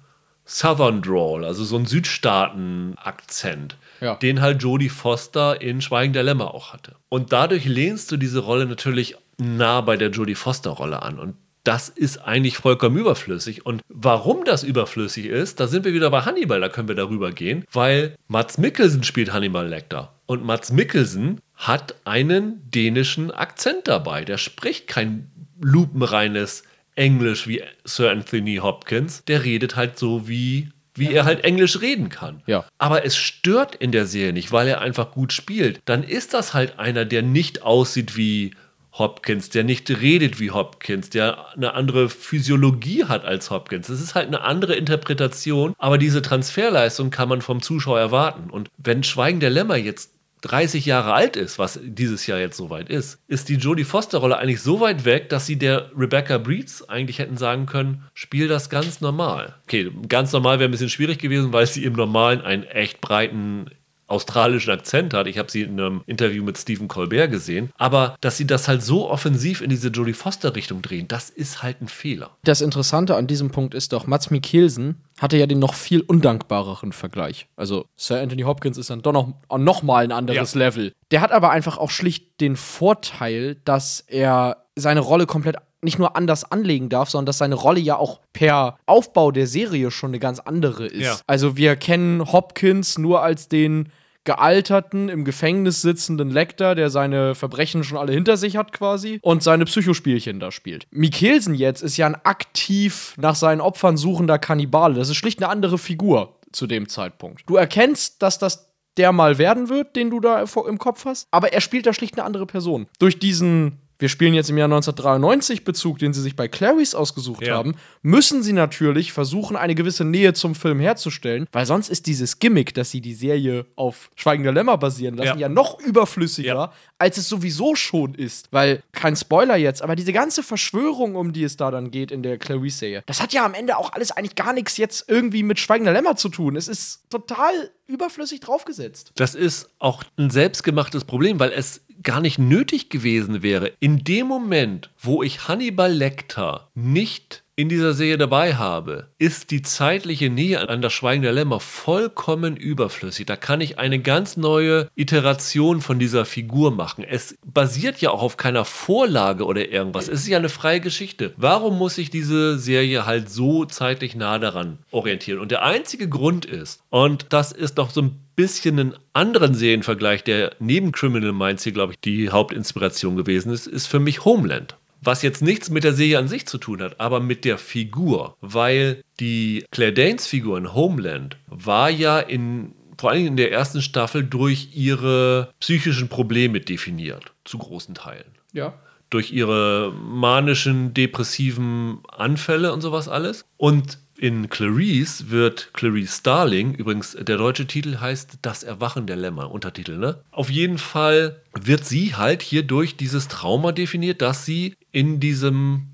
Southern Drawl, also so einen Südstaaten-Akzent. Ja. Den halt Jodie Foster in Schweigen der Lämmer auch hatte. Und dadurch lehnst du diese Rolle natürlich nah bei der Jodie Foster-Rolle an. Und das ist eigentlich vollkommen überflüssig. Und warum das überflüssig ist, da sind wir wieder bei Hannibal, da können wir darüber gehen, weil Mats Mikkelsen spielt Hannibal Lecter. Und Mats Mikkelsen hat einen dänischen Akzent dabei. Der spricht kein lupenreines Englisch wie Sir Anthony Hopkins. Der redet halt so wie wie ja. er halt Englisch reden kann. Ja. Aber es stört in der Serie nicht, weil er einfach gut spielt. Dann ist das halt einer, der nicht aussieht wie Hopkins, der nicht redet wie Hopkins, der eine andere Physiologie hat als Hopkins. Es ist halt eine andere Interpretation, aber diese Transferleistung kann man vom Zuschauer erwarten. Und wenn Schweigen der Lämmer jetzt 30 Jahre alt ist, was dieses Jahr jetzt soweit ist, ist die Jodie Foster-Rolle eigentlich so weit weg, dass sie der Rebecca Breeds eigentlich hätten sagen können, spiel das ganz normal. Okay, ganz normal wäre ein bisschen schwierig gewesen, weil sie im Normalen einen echt breiten australischen Akzent hat. Ich habe sie in einem Interview mit Stephen Colbert gesehen. Aber dass sie das halt so offensiv in diese Jodie Foster-Richtung drehen, das ist halt ein Fehler. Das Interessante an diesem Punkt ist doch, Mats Mikkelsen hatte ja den noch viel undankbareren Vergleich. Also Sir Anthony Hopkins ist dann doch noch, noch mal ein anderes ja. Level. Der hat aber einfach auch schlicht den Vorteil, dass er seine Rolle komplett nicht nur anders anlegen darf, sondern dass seine Rolle ja auch per Aufbau der Serie schon eine ganz andere ist. Ja. Also wir kennen Hopkins nur als den gealterten, im Gefängnis sitzenden Lecter, der seine Verbrechen schon alle hinter sich hat quasi und seine Psychospielchen da spielt. Mikkelsen jetzt ist ja ein aktiv nach seinen Opfern suchender Kannibale. Das ist schlicht eine andere Figur zu dem Zeitpunkt. Du erkennst, dass das der mal werden wird, den du da im Kopf hast, aber er spielt da schlicht eine andere Person. Durch diesen wir spielen jetzt im Jahr 1993 Bezug, den sie sich bei Clarice ausgesucht ja. haben, müssen sie natürlich versuchen, eine gewisse Nähe zum Film herzustellen, weil sonst ist dieses Gimmick, dass sie die Serie auf Schweigender Lämmer basieren lassen, ja, ja noch überflüssiger, ja. als es sowieso schon ist. Weil, kein Spoiler jetzt, aber diese ganze Verschwörung, um die es da dann geht in der Clarice-Serie, das hat ja am Ende auch alles eigentlich gar nichts jetzt irgendwie mit Schweigender Lämmer zu tun. Es ist total überflüssig draufgesetzt. Das ist auch ein selbstgemachtes Problem, weil es gar nicht nötig gewesen wäre. In dem Moment, wo ich Hannibal Lecter nicht in dieser Serie dabei habe, ist die zeitliche Nähe an das Schweigen der Lämmer vollkommen überflüssig. Da kann ich eine ganz neue Iteration von dieser Figur machen. Es basiert ja auch auf keiner Vorlage oder irgendwas. Es ist ja eine freie Geschichte. Warum muss ich diese Serie halt so zeitlich nah daran orientieren? Und der einzige Grund ist, und das ist doch so ein bisschen einen anderen Serienvergleich, der neben Criminal Minds hier, glaube ich, die Hauptinspiration gewesen ist, ist für mich Homeland. Was jetzt nichts mit der Serie an sich zu tun hat, aber mit der Figur. Weil die Claire Danes Figur in Homeland war ja in vor allem in der ersten Staffel durch ihre psychischen Probleme definiert, zu großen Teilen. Ja. Durch ihre manischen, depressiven Anfälle und sowas alles. Und in Clarice wird Clarice Starling, übrigens der deutsche Titel heißt Das Erwachen der Lämmer, Untertitel, ne? Auf jeden Fall wird sie halt hier durch dieses Trauma definiert, das sie in diesem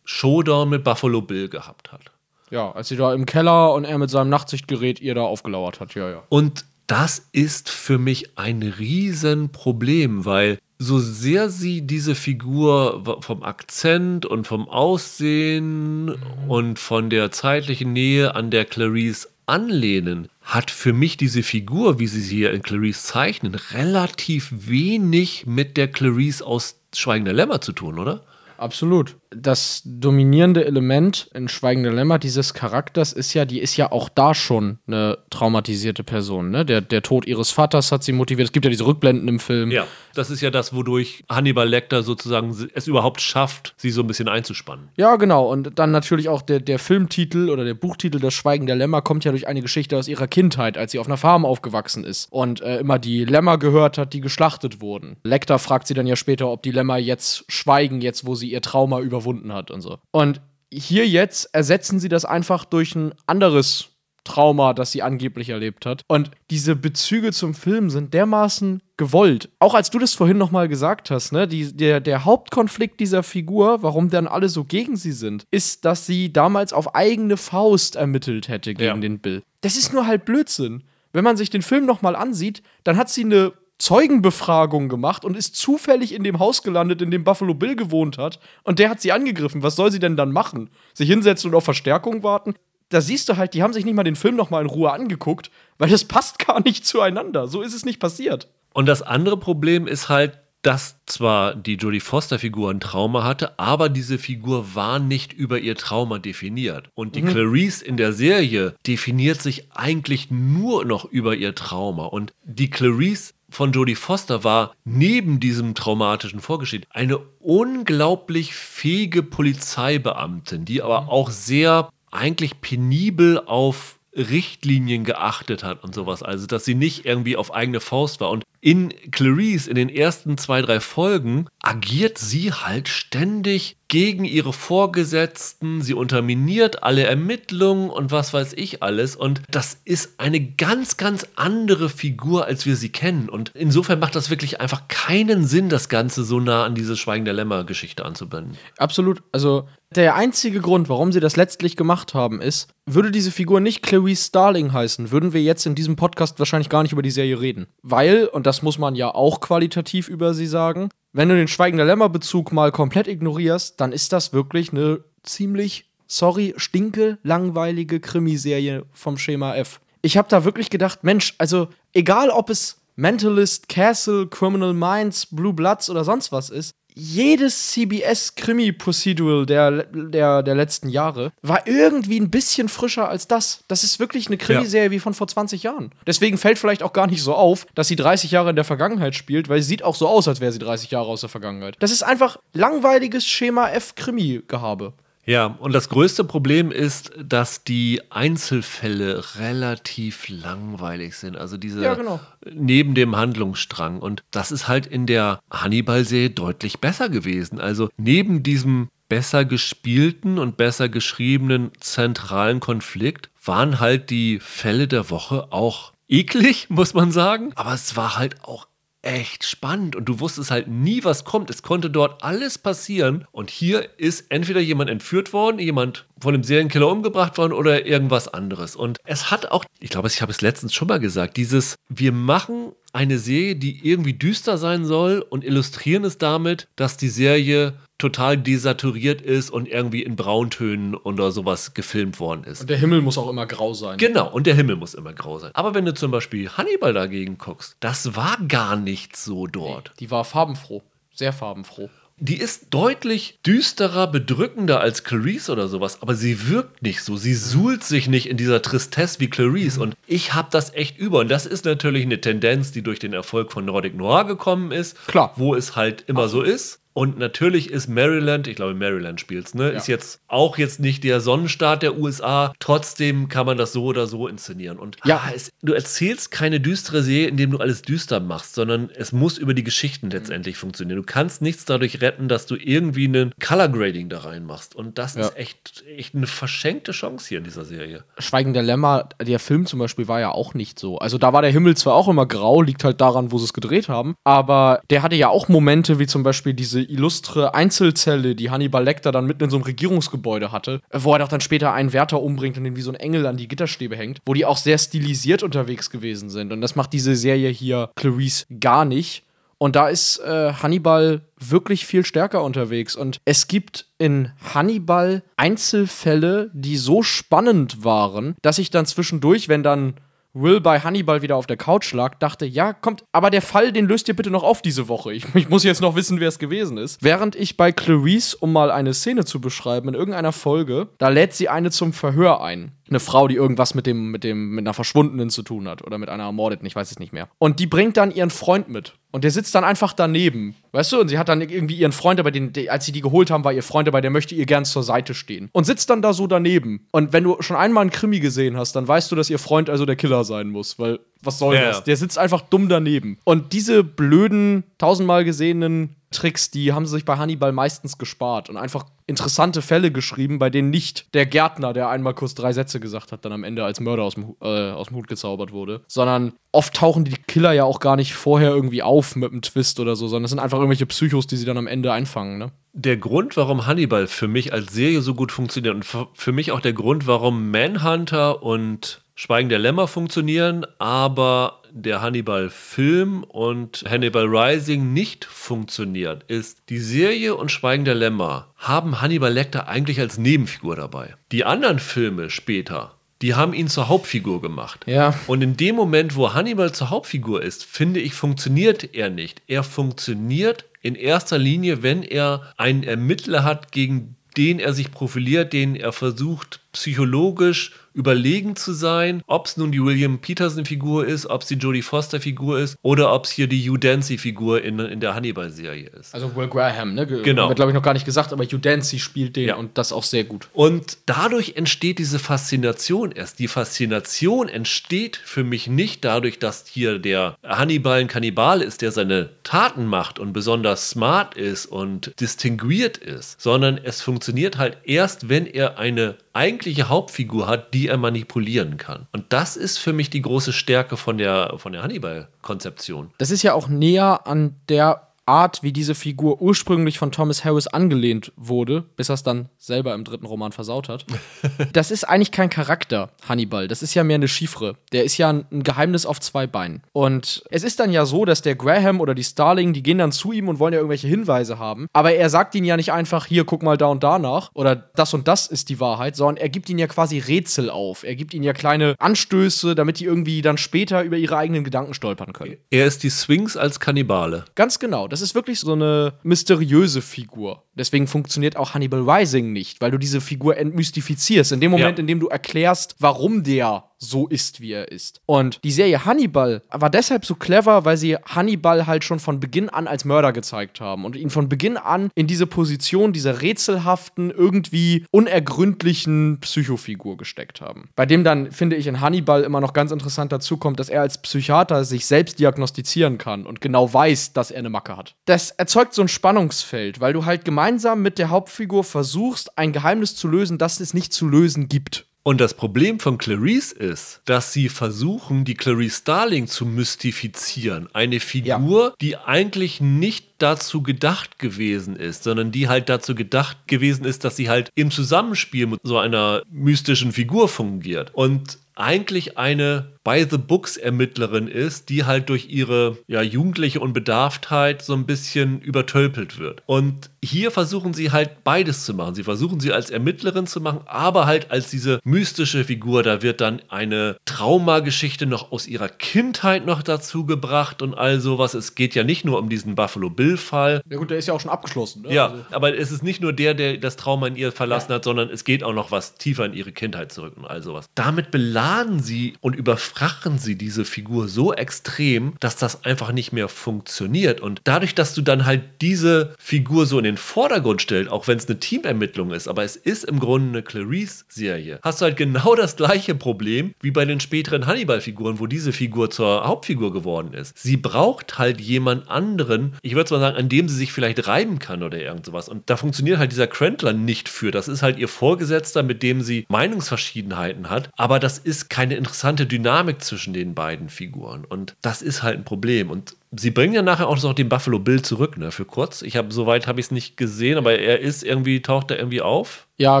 Showdown mit Buffalo Bill gehabt hat. Ja, als sie da im Keller und er mit seinem Nachtsichtgerät ihr da aufgelauert hat, ja, ja. Und das ist für mich ein Riesenproblem, weil so sehr sie diese Figur vom Akzent und vom Aussehen mhm. und von der zeitlichen Nähe an der Clarice anlehnen, hat für mich diese Figur, wie sie sie hier in Clarice zeichnen, relativ wenig mit der Clarice aus Schweigender Lämmer zu tun, oder? Absolut. Das dominierende Element in Schweigender Lämmer dieses Charakters ist ja, die ist ja auch da schon eine traumatisierte Person. Ne? Der, der Tod ihres Vaters hat sie motiviert. Es gibt ja diese Rückblenden im Film. Ja, das ist ja das, wodurch Hannibal Lecter sozusagen es überhaupt schafft, sie so ein bisschen einzuspannen. Ja, genau. Und dann natürlich auch der, der Filmtitel oder der Buchtitel Das Schweigen der Lämmer kommt ja durch eine Geschichte aus ihrer Kindheit, als sie auf einer Farm aufgewachsen ist und äh, immer die Lämmer gehört hat, die geschlachtet wurden. Lecter fragt sie dann ja später, ob die Lämmer jetzt schweigen, jetzt wo sie ihr Trauma überwunden hat und so. Und hier jetzt ersetzen sie das einfach durch ein anderes Trauma, das sie angeblich erlebt hat. Und diese Bezüge zum Film sind dermaßen gewollt. Auch als du das vorhin nochmal gesagt hast, ne, die, der, der Hauptkonflikt dieser Figur, warum dann alle so gegen sie sind, ist, dass sie damals auf eigene Faust ermittelt hätte gegen ja. den Bill. Das ist nur halt Blödsinn. Wenn man sich den Film nochmal ansieht, dann hat sie eine Zeugenbefragung gemacht und ist zufällig in dem Haus gelandet, in dem Buffalo Bill gewohnt hat. Und der hat sie angegriffen. Was soll sie denn dann machen? Sich hinsetzen und auf Verstärkung warten? Da siehst du halt, die haben sich nicht mal den Film noch mal in Ruhe angeguckt, weil das passt gar nicht zueinander. So ist es nicht passiert. Und das andere Problem ist halt, dass zwar die Jodie Foster-Figur ein Trauma hatte, aber diese Figur war nicht über ihr Trauma definiert. Und die mhm. Clarice in der Serie definiert sich eigentlich nur noch über ihr Trauma. Und die Clarice von Jodie Foster war neben diesem traumatischen Vorgeschichte eine unglaublich fähige Polizeibeamtin, die aber mhm. auch sehr eigentlich penibel auf Richtlinien geachtet hat und sowas. Also, dass sie nicht irgendwie auf eigene Faust war. Und in Clarice, in den ersten zwei, drei Folgen, agiert sie halt ständig gegen ihre Vorgesetzten. Sie unterminiert alle Ermittlungen und was weiß ich alles. Und das ist eine ganz, ganz andere Figur, als wir sie kennen. Und insofern macht das wirklich einfach keinen Sinn, das Ganze so nah an diese Schweigen der Lämmer-Geschichte anzubinden. Absolut. Also, der einzige Grund, warum sie das letztlich gemacht haben, ist, würde diese Figur nicht Clarice Starling heißen, würden wir jetzt in diesem Podcast wahrscheinlich gar nicht über die Serie reden. Weil, und das muss man ja auch qualitativ über sie sagen, wenn du den Schweigender Lämmer-Bezug mal komplett ignorierst, dann ist das wirklich eine ziemlich, sorry, stinke, langweilige Krimiserie vom Schema F. Ich habe da wirklich gedacht, Mensch, also egal ob es Mentalist, Castle, Criminal Minds, Blue Bloods oder sonst was ist, jedes CBS-Krimi-Procedural der, der, der letzten Jahre war irgendwie ein bisschen frischer als das. Das ist wirklich eine Krimiserie ja. wie von vor 20 Jahren. Deswegen fällt vielleicht auch gar nicht so auf, dass sie 30 Jahre in der Vergangenheit spielt, weil sie sieht auch so aus, als wäre sie 30 Jahre aus der Vergangenheit. Das ist einfach langweiliges Schema F-Krimi-Gehabe. Ja, und das größte Problem ist, dass die Einzelfälle relativ langweilig sind. Also diese ja, genau. neben dem Handlungsstrang. Und das ist halt in der Hannibal-Serie deutlich besser gewesen. Also neben diesem besser gespielten und besser geschriebenen zentralen Konflikt waren halt die Fälle der Woche auch eklig, muss man sagen. Aber es war halt auch echt spannend und du wusstest halt nie, was kommt. Es konnte dort alles passieren und hier ist entweder jemand entführt worden, jemand von einem Serienkiller umgebracht worden oder irgendwas anderes. Und es hat auch, ich glaube, ich habe es letztens schon mal gesagt, dieses, wir machen eine Serie, die irgendwie düster sein soll und illustrieren es damit, dass die Serie total desaturiert ist und irgendwie in Brauntönen oder sowas gefilmt worden ist. Und der Himmel muss auch immer grau sein. Genau, und der Himmel muss immer grau sein. Aber wenn du zum Beispiel Hannibal dagegen guckst, das war gar nicht so dort. Die war farbenfroh, sehr farbenfroh. Die ist deutlich düsterer, bedrückender als Clarice oder sowas, aber sie wirkt nicht so. Sie suhlt sich nicht in dieser Tristesse wie Clarice. Und ich habe das echt über. Und das ist natürlich eine Tendenz, die durch den Erfolg von Nordic Noir gekommen ist. Klar. Wo es halt immer so ist. Und natürlich ist Maryland, ich glaube Maryland spielt's, ne, ja. ist jetzt auch jetzt nicht der Sonnenstaat der USA. Trotzdem kann man das so oder so inszenieren. Und ja, ah, es, du erzählst keine düstere Serie, indem du alles düster machst, sondern es muss über die Geschichten letztendlich mhm. funktionieren. Du kannst nichts dadurch retten, dass du irgendwie einen Color Grading da reinmachst. Und das ja. ist echt, echt eine verschenkte Chance hier in dieser Serie. Schweigen der Lämmer, der Film zum Beispiel war ja auch nicht so. Also da war der Himmel zwar auch immer grau, liegt halt daran, wo sie es gedreht haben, aber der hatte ja auch Momente wie zum Beispiel diese illustre Einzelzelle, die Hannibal Lecter dann mitten in so einem Regierungsgebäude hatte, wo er doch dann später einen Wärter umbringt und den wie so ein Engel an die Gitterstäbe hängt, wo die auch sehr stilisiert unterwegs gewesen sind. Und das macht diese Serie hier Clarice gar nicht. Und da ist äh, Hannibal wirklich viel stärker unterwegs. Und es gibt in Hannibal Einzelfälle, die so spannend waren, dass ich dann zwischendurch, wenn dann Will bei Hannibal wieder auf der Couch lag, dachte, ja, kommt, aber der Fall, den löst ihr bitte noch auf diese Woche. Ich, ich muss jetzt noch wissen, wer es gewesen ist. Während ich bei Clarice, um mal eine Szene zu beschreiben, in irgendeiner Folge, da lädt sie eine zum Verhör ein eine Frau, die irgendwas mit dem, mit dem, mit einer Verschwundenen zu tun hat oder mit einer Ermordeten, ich weiß es nicht mehr. Und die bringt dann ihren Freund mit. Und der sitzt dann einfach daneben. Weißt du? Und sie hat dann irgendwie ihren Freund dabei, den, als sie die geholt haben, war ihr Freund dabei, der möchte ihr gern zur Seite stehen. Und sitzt dann da so daneben. Und wenn du schon einmal einen Krimi gesehen hast, dann weißt du, dass ihr Freund also der Killer sein muss. Weil, was soll ja. das? Der sitzt einfach dumm daneben. Und diese blöden, tausendmal gesehenen Tricks, die haben sie sich bei Hannibal meistens gespart und einfach interessante Fälle geschrieben, bei denen nicht der Gärtner, der einmal kurz drei Sätze gesagt hat, dann am Ende als Mörder aus dem, äh, aus dem Hut gezaubert wurde, sondern oft tauchen die Killer ja auch gar nicht vorher irgendwie auf mit einem Twist oder so, sondern es sind einfach irgendwelche Psychos, die sie dann am Ende einfangen, ne? Der Grund, warum Hannibal für mich als Serie so gut funktioniert und für mich auch der Grund, warum Manhunter und Schweigen der Lämmer funktionieren, aber der Hannibal-Film und Hannibal Rising nicht funktioniert, ist, die Serie und Schweigen der Lämmer haben Hannibal Lecter eigentlich als Nebenfigur dabei. Die anderen Filme später, die haben ihn zur Hauptfigur gemacht. Ja. Und in dem Moment, wo Hannibal zur Hauptfigur ist, finde ich, funktioniert er nicht. Er funktioniert in erster Linie, wenn er einen Ermittler hat, gegen den er sich profiliert, den er versucht psychologisch überlegen zu sein, ob es nun die William Peterson-Figur ist, ob es die Jodie Foster-Figur ist oder ob es hier die Hugh Dancy-Figur in, in der Hannibal-Serie ist. Also Will Graham, ne? Genau. Wird, glaube ich, noch gar nicht gesagt, aber Hugh Dancy spielt den ja. und das auch sehr gut. Und dadurch entsteht diese Faszination erst. Die Faszination entsteht für mich nicht dadurch, dass hier der Hannibal ein Kannibal ist, der seine Taten macht und besonders smart ist und distinguiert ist, sondern es funktioniert halt erst, wenn er eine eigentliche Hauptfigur hat, die er manipulieren kann. Und das ist für mich die große Stärke von der, von der Hannibal-Konzeption. Das ist ja auch näher an der Art, wie diese Figur ursprünglich von Thomas Harris angelehnt wurde, bis er es dann selber im dritten Roman versaut hat. das ist eigentlich kein Charakter, Hannibal. Das ist ja mehr eine Chiffre. Der ist ja ein Geheimnis auf zwei Beinen. Und es ist dann ja so, dass der Graham oder die Starling, die gehen dann zu ihm und wollen ja irgendwelche Hinweise haben. Aber er sagt ihnen ja nicht einfach, hier, guck mal da und da nach oder das und das ist die Wahrheit, sondern er gibt ihnen ja quasi Rätsel auf. Er gibt ihnen ja kleine Anstöße, damit die irgendwie dann später über ihre eigenen Gedanken stolpern können. Er ist die Sphinx als Kannibale. Ganz genau Das ist wirklich so eine mysteriöse Figur. Deswegen funktioniert auch Hannibal Rising nicht, weil du diese Figur entmystifizierst. In dem Moment, ja. in dem du erklärst, warum der so ist, wie er ist. Und die Serie Hannibal war deshalb so clever, weil sie Hannibal halt schon von Beginn an als Mörder gezeigt haben und ihn von Beginn an in diese Position dieser rätselhaften, irgendwie unergründlichen Psychofigur gesteckt haben. Bei dem dann, finde ich, in Hannibal immer noch ganz interessant dazu kommt, dass er als Psychiater sich selbst diagnostizieren kann und genau weiß, dass er eine Macke hat. Das erzeugt so ein Spannungsfeld, weil du halt gemeinsam mit der Hauptfigur versuchst, ein Geheimnis zu lösen, das es nicht zu lösen gibt. Und das Problem von Clarice ist, dass sie versuchen, die Clarice Starling zu mystifizieren. Eine Figur, ja. die eigentlich nicht dazu gedacht gewesen ist, sondern die halt dazu gedacht gewesen ist, dass sie halt im Zusammenspiel mit so einer mystischen Figur fungiert. Und eigentlich eine By-the-Books-Ermittlerin ist, die halt durch ihre ja, jugendliche Unbedarftheit so ein bisschen übertölpelt wird. Und hier versuchen sie halt beides zu machen. Sie versuchen sie als Ermittlerin zu machen, aber halt als diese mystische Figur. Da wird dann eine Traumageschichte noch aus ihrer Kindheit noch dazu gebracht und all sowas. Es geht ja nicht nur um diesen Buffalo Bill-Fall. Ja gut, der ist ja auch schon abgeschlossen. Ne? Ja, also. aber es ist nicht nur der, der das Trauma in ihr verlassen ja. hat, sondern es geht auch noch was tiefer in ihre Kindheit zurück und all sowas. Damit beladen sie und überfrachen sie diese Figur so extrem, dass das einfach nicht mehr funktioniert. Und dadurch, dass du dann halt diese Figur so in den Vordergrund stellst, auch wenn es eine Teamermittlung ist, aber es ist im Grunde eine Clarice-Serie, hast du halt genau das gleiche Problem wie bei den späteren Hannibal-Figuren, wo diese Figur zur Hauptfigur geworden ist. Sie braucht halt jemand anderen, ich würde mal sagen, an dem sie sich vielleicht reiben kann oder irgend sowas. Und da funktioniert halt dieser Crentler nicht für. Das ist halt ihr Vorgesetzter, mit dem sie Meinungsverschiedenheiten hat, aber das ist keine interessante Dynamik Dynamik zwischen den beiden Figuren. Und das ist halt ein Problem. Und sie bringen ja nachher auch noch den Buffalo Bill zurück, ne, für kurz. Ich habe, soweit habe ich es nicht gesehen, aber er ist irgendwie, taucht er irgendwie auf. Ja,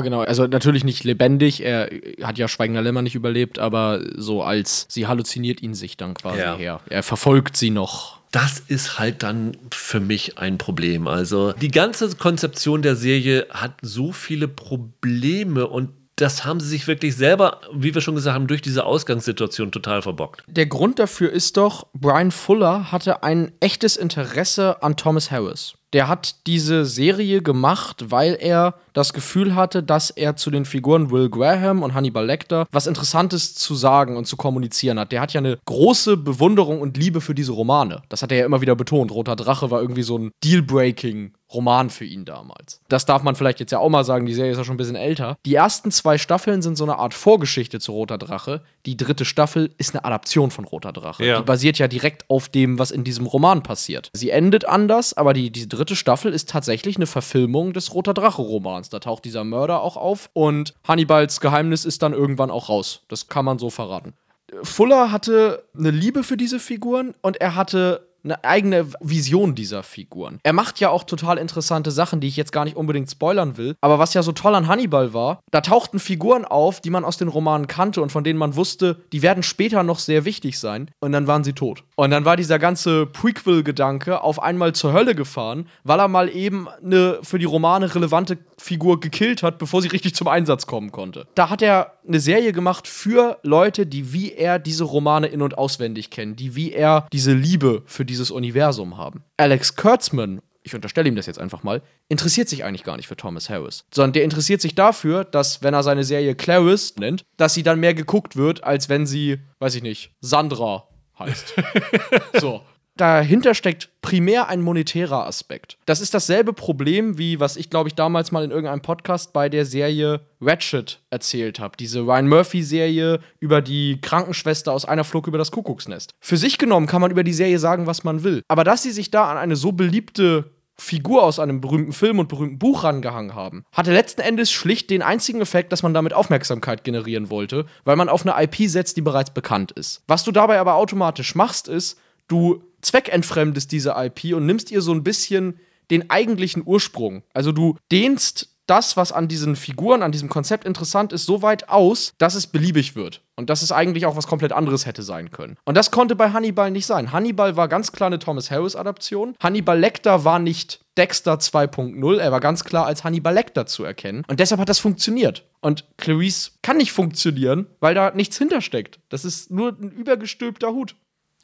genau. Also natürlich nicht lebendig. Er hat ja Schweigender Lämmer nicht überlebt, aber so als sie halluziniert ihn sich dann quasi ja. her. Er verfolgt sie noch das ist halt dann für mich ein Problem. Also die ganze Konzeption der Serie hat so viele Probleme und das haben sie sich wirklich selber, wie wir schon gesagt haben, durch diese Ausgangssituation total verbockt. Der Grund dafür ist doch, Brian Fuller hatte ein echtes Interesse an Thomas Harris. Der hat diese Serie gemacht, weil er das Gefühl hatte, dass er zu den Figuren Will Graham und Hannibal Lecter was Interessantes zu sagen und zu kommunizieren hat. Der hat ja eine große Bewunderung und Liebe für diese Romane. Das hat er ja immer wieder betont. Roter Drache war irgendwie so ein Deal-Breaking Roman für ihn damals. Das darf man vielleicht jetzt ja auch mal sagen, die Serie ist ja schon ein bisschen älter. Die ersten zwei Staffeln sind so eine Art Vorgeschichte zu Roter Drache. Die dritte Staffel ist eine Adaption von Roter Drache. Ja. Die basiert ja direkt auf dem, was in diesem Roman passiert. Sie endet anders, aber die, die dritte Staffel ist tatsächlich eine Verfilmung des Roter Drache-Romans. Da taucht dieser Mörder auch auf und Hannibals Geheimnis ist dann irgendwann auch raus. Das kann man so verraten. Fuller hatte eine Liebe für diese Figuren und er hatte eine eigene Vision dieser Figuren. Er macht ja auch total interessante Sachen, die ich jetzt gar nicht unbedingt spoilern will. Aber was ja so toll an Hannibal war, da tauchten Figuren auf, die man aus den Romanen kannte und von denen man wusste, die werden später noch sehr wichtig sein. Und dann waren sie tot. Und dann war dieser ganze Prequel-Gedanke auf einmal zur Hölle gefahren, weil er mal eben eine für die Romane relevante Figur gekillt hat, bevor sie richtig zum Einsatz kommen konnte. Da hat er eine Serie gemacht für Leute, die wie er diese Romane in- und auswendig kennen, die wie er diese Liebe für dieses Universum haben. Alex Kurtzman ich unterstelle ihm das jetzt einfach mal, interessiert sich eigentlich gar nicht für Thomas Harris. Sondern der interessiert sich dafür, dass, wenn er seine Serie Clarice nennt, dass sie dann mehr geguckt wird, als wenn sie, weiß ich nicht, Sandra heißt. so dahinter steckt primär ein monetärer Aspekt. Das ist dasselbe Problem, wie was ich, glaube ich, damals mal in irgendeinem Podcast bei der Serie Ratchet erzählt habe. Diese Ryan Murphy-Serie über die Krankenschwester aus einer Flug über das Kuckucksnest. Für sich genommen kann man über die Serie sagen, was man will. Aber dass sie sich da an eine so beliebte Figur aus einem berühmten Film und berühmten Buch rangehangen haben, hatte letzten Endes schlicht den einzigen Effekt, dass man damit Aufmerksamkeit generieren wollte, weil man auf eine IP setzt, die bereits bekannt ist. Was du dabei aber automatisch machst, ist, du zweckentfremdest diese IP und nimmst ihr so ein bisschen den eigentlichen Ursprung. Also du dehnst das, was an diesen Figuren, an diesem Konzept interessant ist, so weit aus, dass es beliebig wird. Und dass es eigentlich auch was komplett anderes hätte sein können. Und das konnte bei Hannibal nicht sein. Hannibal war ganz klar eine Thomas Harris-Adaption. Hannibal Lecter war nicht Dexter 2.0, er war ganz klar als Hannibal Lecter zu erkennen. Und deshalb hat das funktioniert. Und Clarice kann nicht funktionieren, weil da nichts hintersteckt. Das ist nur ein übergestülpter Hut.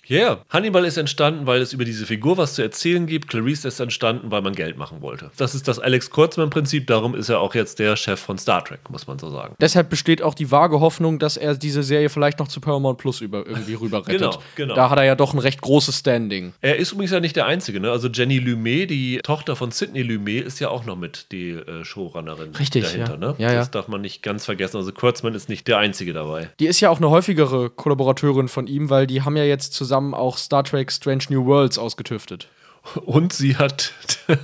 Ja, yeah. Hannibal ist entstanden, weil es über diese Figur was zu erzählen gibt. Clarice ist entstanden, weil man Geld machen wollte. Das ist das Alex Kurzmann-Prinzip. Darum ist er auch jetzt der Chef von Star Trek, muss man so sagen. Deshalb besteht auch die vage Hoffnung, dass er diese Serie vielleicht noch zu Paramount Plus über, irgendwie rüber rettet. genau, genau. Da hat er ja doch ein recht großes Standing. Er ist übrigens ja nicht der Einzige. Ne? Also Jenny Lumet, die Tochter von Sidney Lumet, ist ja auch noch mit die äh, Showrunnerin Richtig, dahinter. Ja. Ne? Ja, das darf man nicht ganz vergessen. Also Kurzmann ist nicht der Einzige dabei. Die ist ja auch eine häufigere Kollaborateurin von ihm, weil die haben ja jetzt zusammen auch Star Trek Strange New Worlds ausgetüftet. Und sie hat